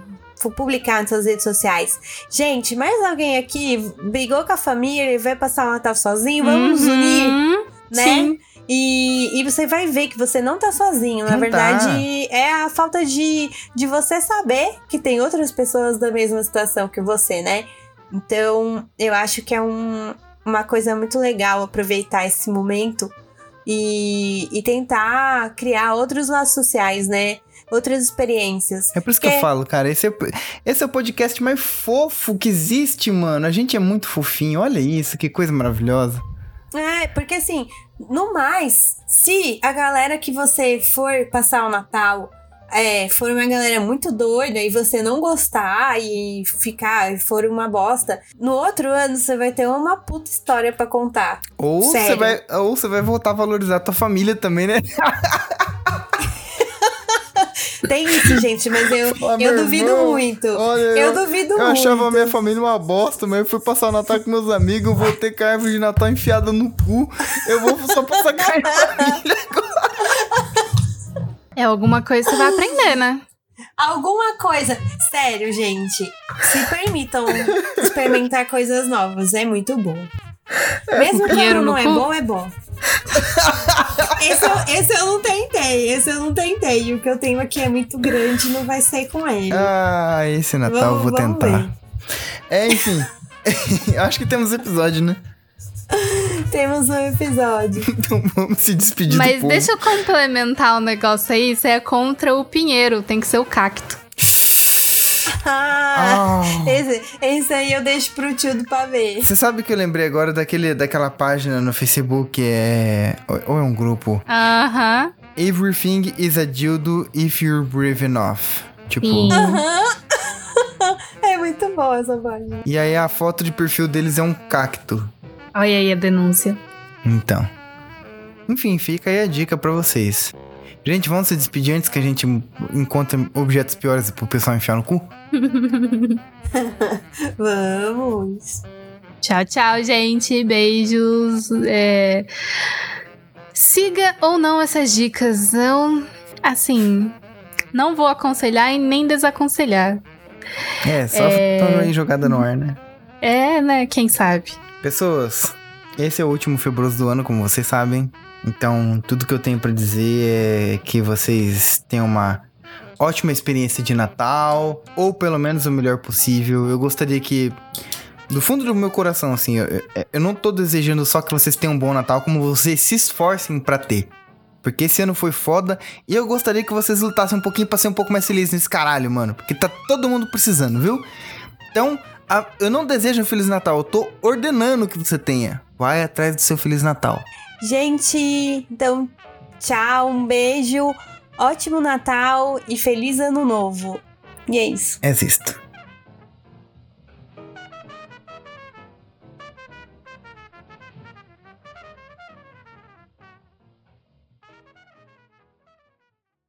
Publicar nas suas redes sociais. Gente, mais alguém aqui brigou com a família e vai passar o Natal sozinho? Vamos nos unir, Uhum. né? Sim. E, e você vai ver que você não tá sozinho. Na Não verdade, é a falta de, de você saber que tem outras pessoas da mesma situação que você, né? Então, eu acho que é um, uma coisa muito legal aproveitar esse momento e, e tentar criar outros laços sociais, né? Outras experiências. É por isso que eu Porque- falo, cara, esse é, esse é o podcast mais fofo que existe, mano. A gente é muito fofinho, olha isso, que coisa maravilhosa. É, porque assim, no mais, se a galera que você for passar o Natal é, for uma galera muito doida e você não gostar e ficar, for uma bosta, no outro ano você vai ter uma puta história pra contar. Ou você vai, ou você vai voltar a valorizar a tua família também, né? Tem isso, gente, mas eu, Ah, eu duvido irmão, muito. Olha, Eu duvido eu muito. achava a minha família uma bosta, mas eu fui passar o Natal com meus amigos, eu voltei com a árvore de Natal enfiada no cu. Eu vou só passar com a família. É alguma coisa que você vai aprender, né? Alguma coisa. Sério, gente. Se permitam experimentar coisas novas. É muito bom. Mesmo Dinheiro quando no não é cu? bom, é bom. Esse eu, esse eu não tentei. Esse eu não tentei. O que eu tenho aqui é muito grande, não vai ser com ele. Ah, esse Natal eu vou Vamos- vamos tentar. ver. É, enfim. Acho que temos episódio, né? Temos um episódio. Então vamos se despedir do Mas povo. deixa eu complementar o negócio aí. Você é contra o pinheiro, tem que ser o cacto. Ah, Ah. esse, esse aí eu deixo pro tio do pavê. Você sabe que eu lembrei agora daquele, daquela página no Facebook é. Ou é um grupo? Aham. Everything is a dildo if you're brave enough. Tipo. Sim. É muito boa essa página. E aí a foto de perfil deles é um cacto. Olha aí a denúncia. Então. Enfim, fica aí a dica pra vocês. Gente, vamos se despedir antes que a gente encontre objetos piores pro pessoal enfiar no cu? Vamos. Tchau, tchau, gente. Beijos. É, Siga ou não essas dicas. Eu, assim, não vou aconselhar e nem desaconselhar. É, só É. falando aí jogada no ar, né? É, né? Quem sabe? Pessoas, esse é o último febroso do ano, como vocês sabem. Então, tudo que eu tenho pra dizer é que vocês tenham uma ótima experiência de Natal, ou pelo menos o melhor possível. Eu gostaria que, do fundo do meu coração, assim, eu, eu- não tô desejando só que vocês tenham um bom Natal, como vocês se esforcem pra ter. Porque esse ano foi foda e eu gostaria que vocês lutassem um pouquinho pra ser um pouco mais felizes nesse caralho, mano. Porque tá todo mundo precisando, viu? Então, a- eu não desejo um Feliz Natal, eu tô ordenando que você tenha. Vai atrás do seu Feliz Natal. Gente, então, tchau, um beijo, ótimo Natal e feliz ano novo. E é isso. Existo.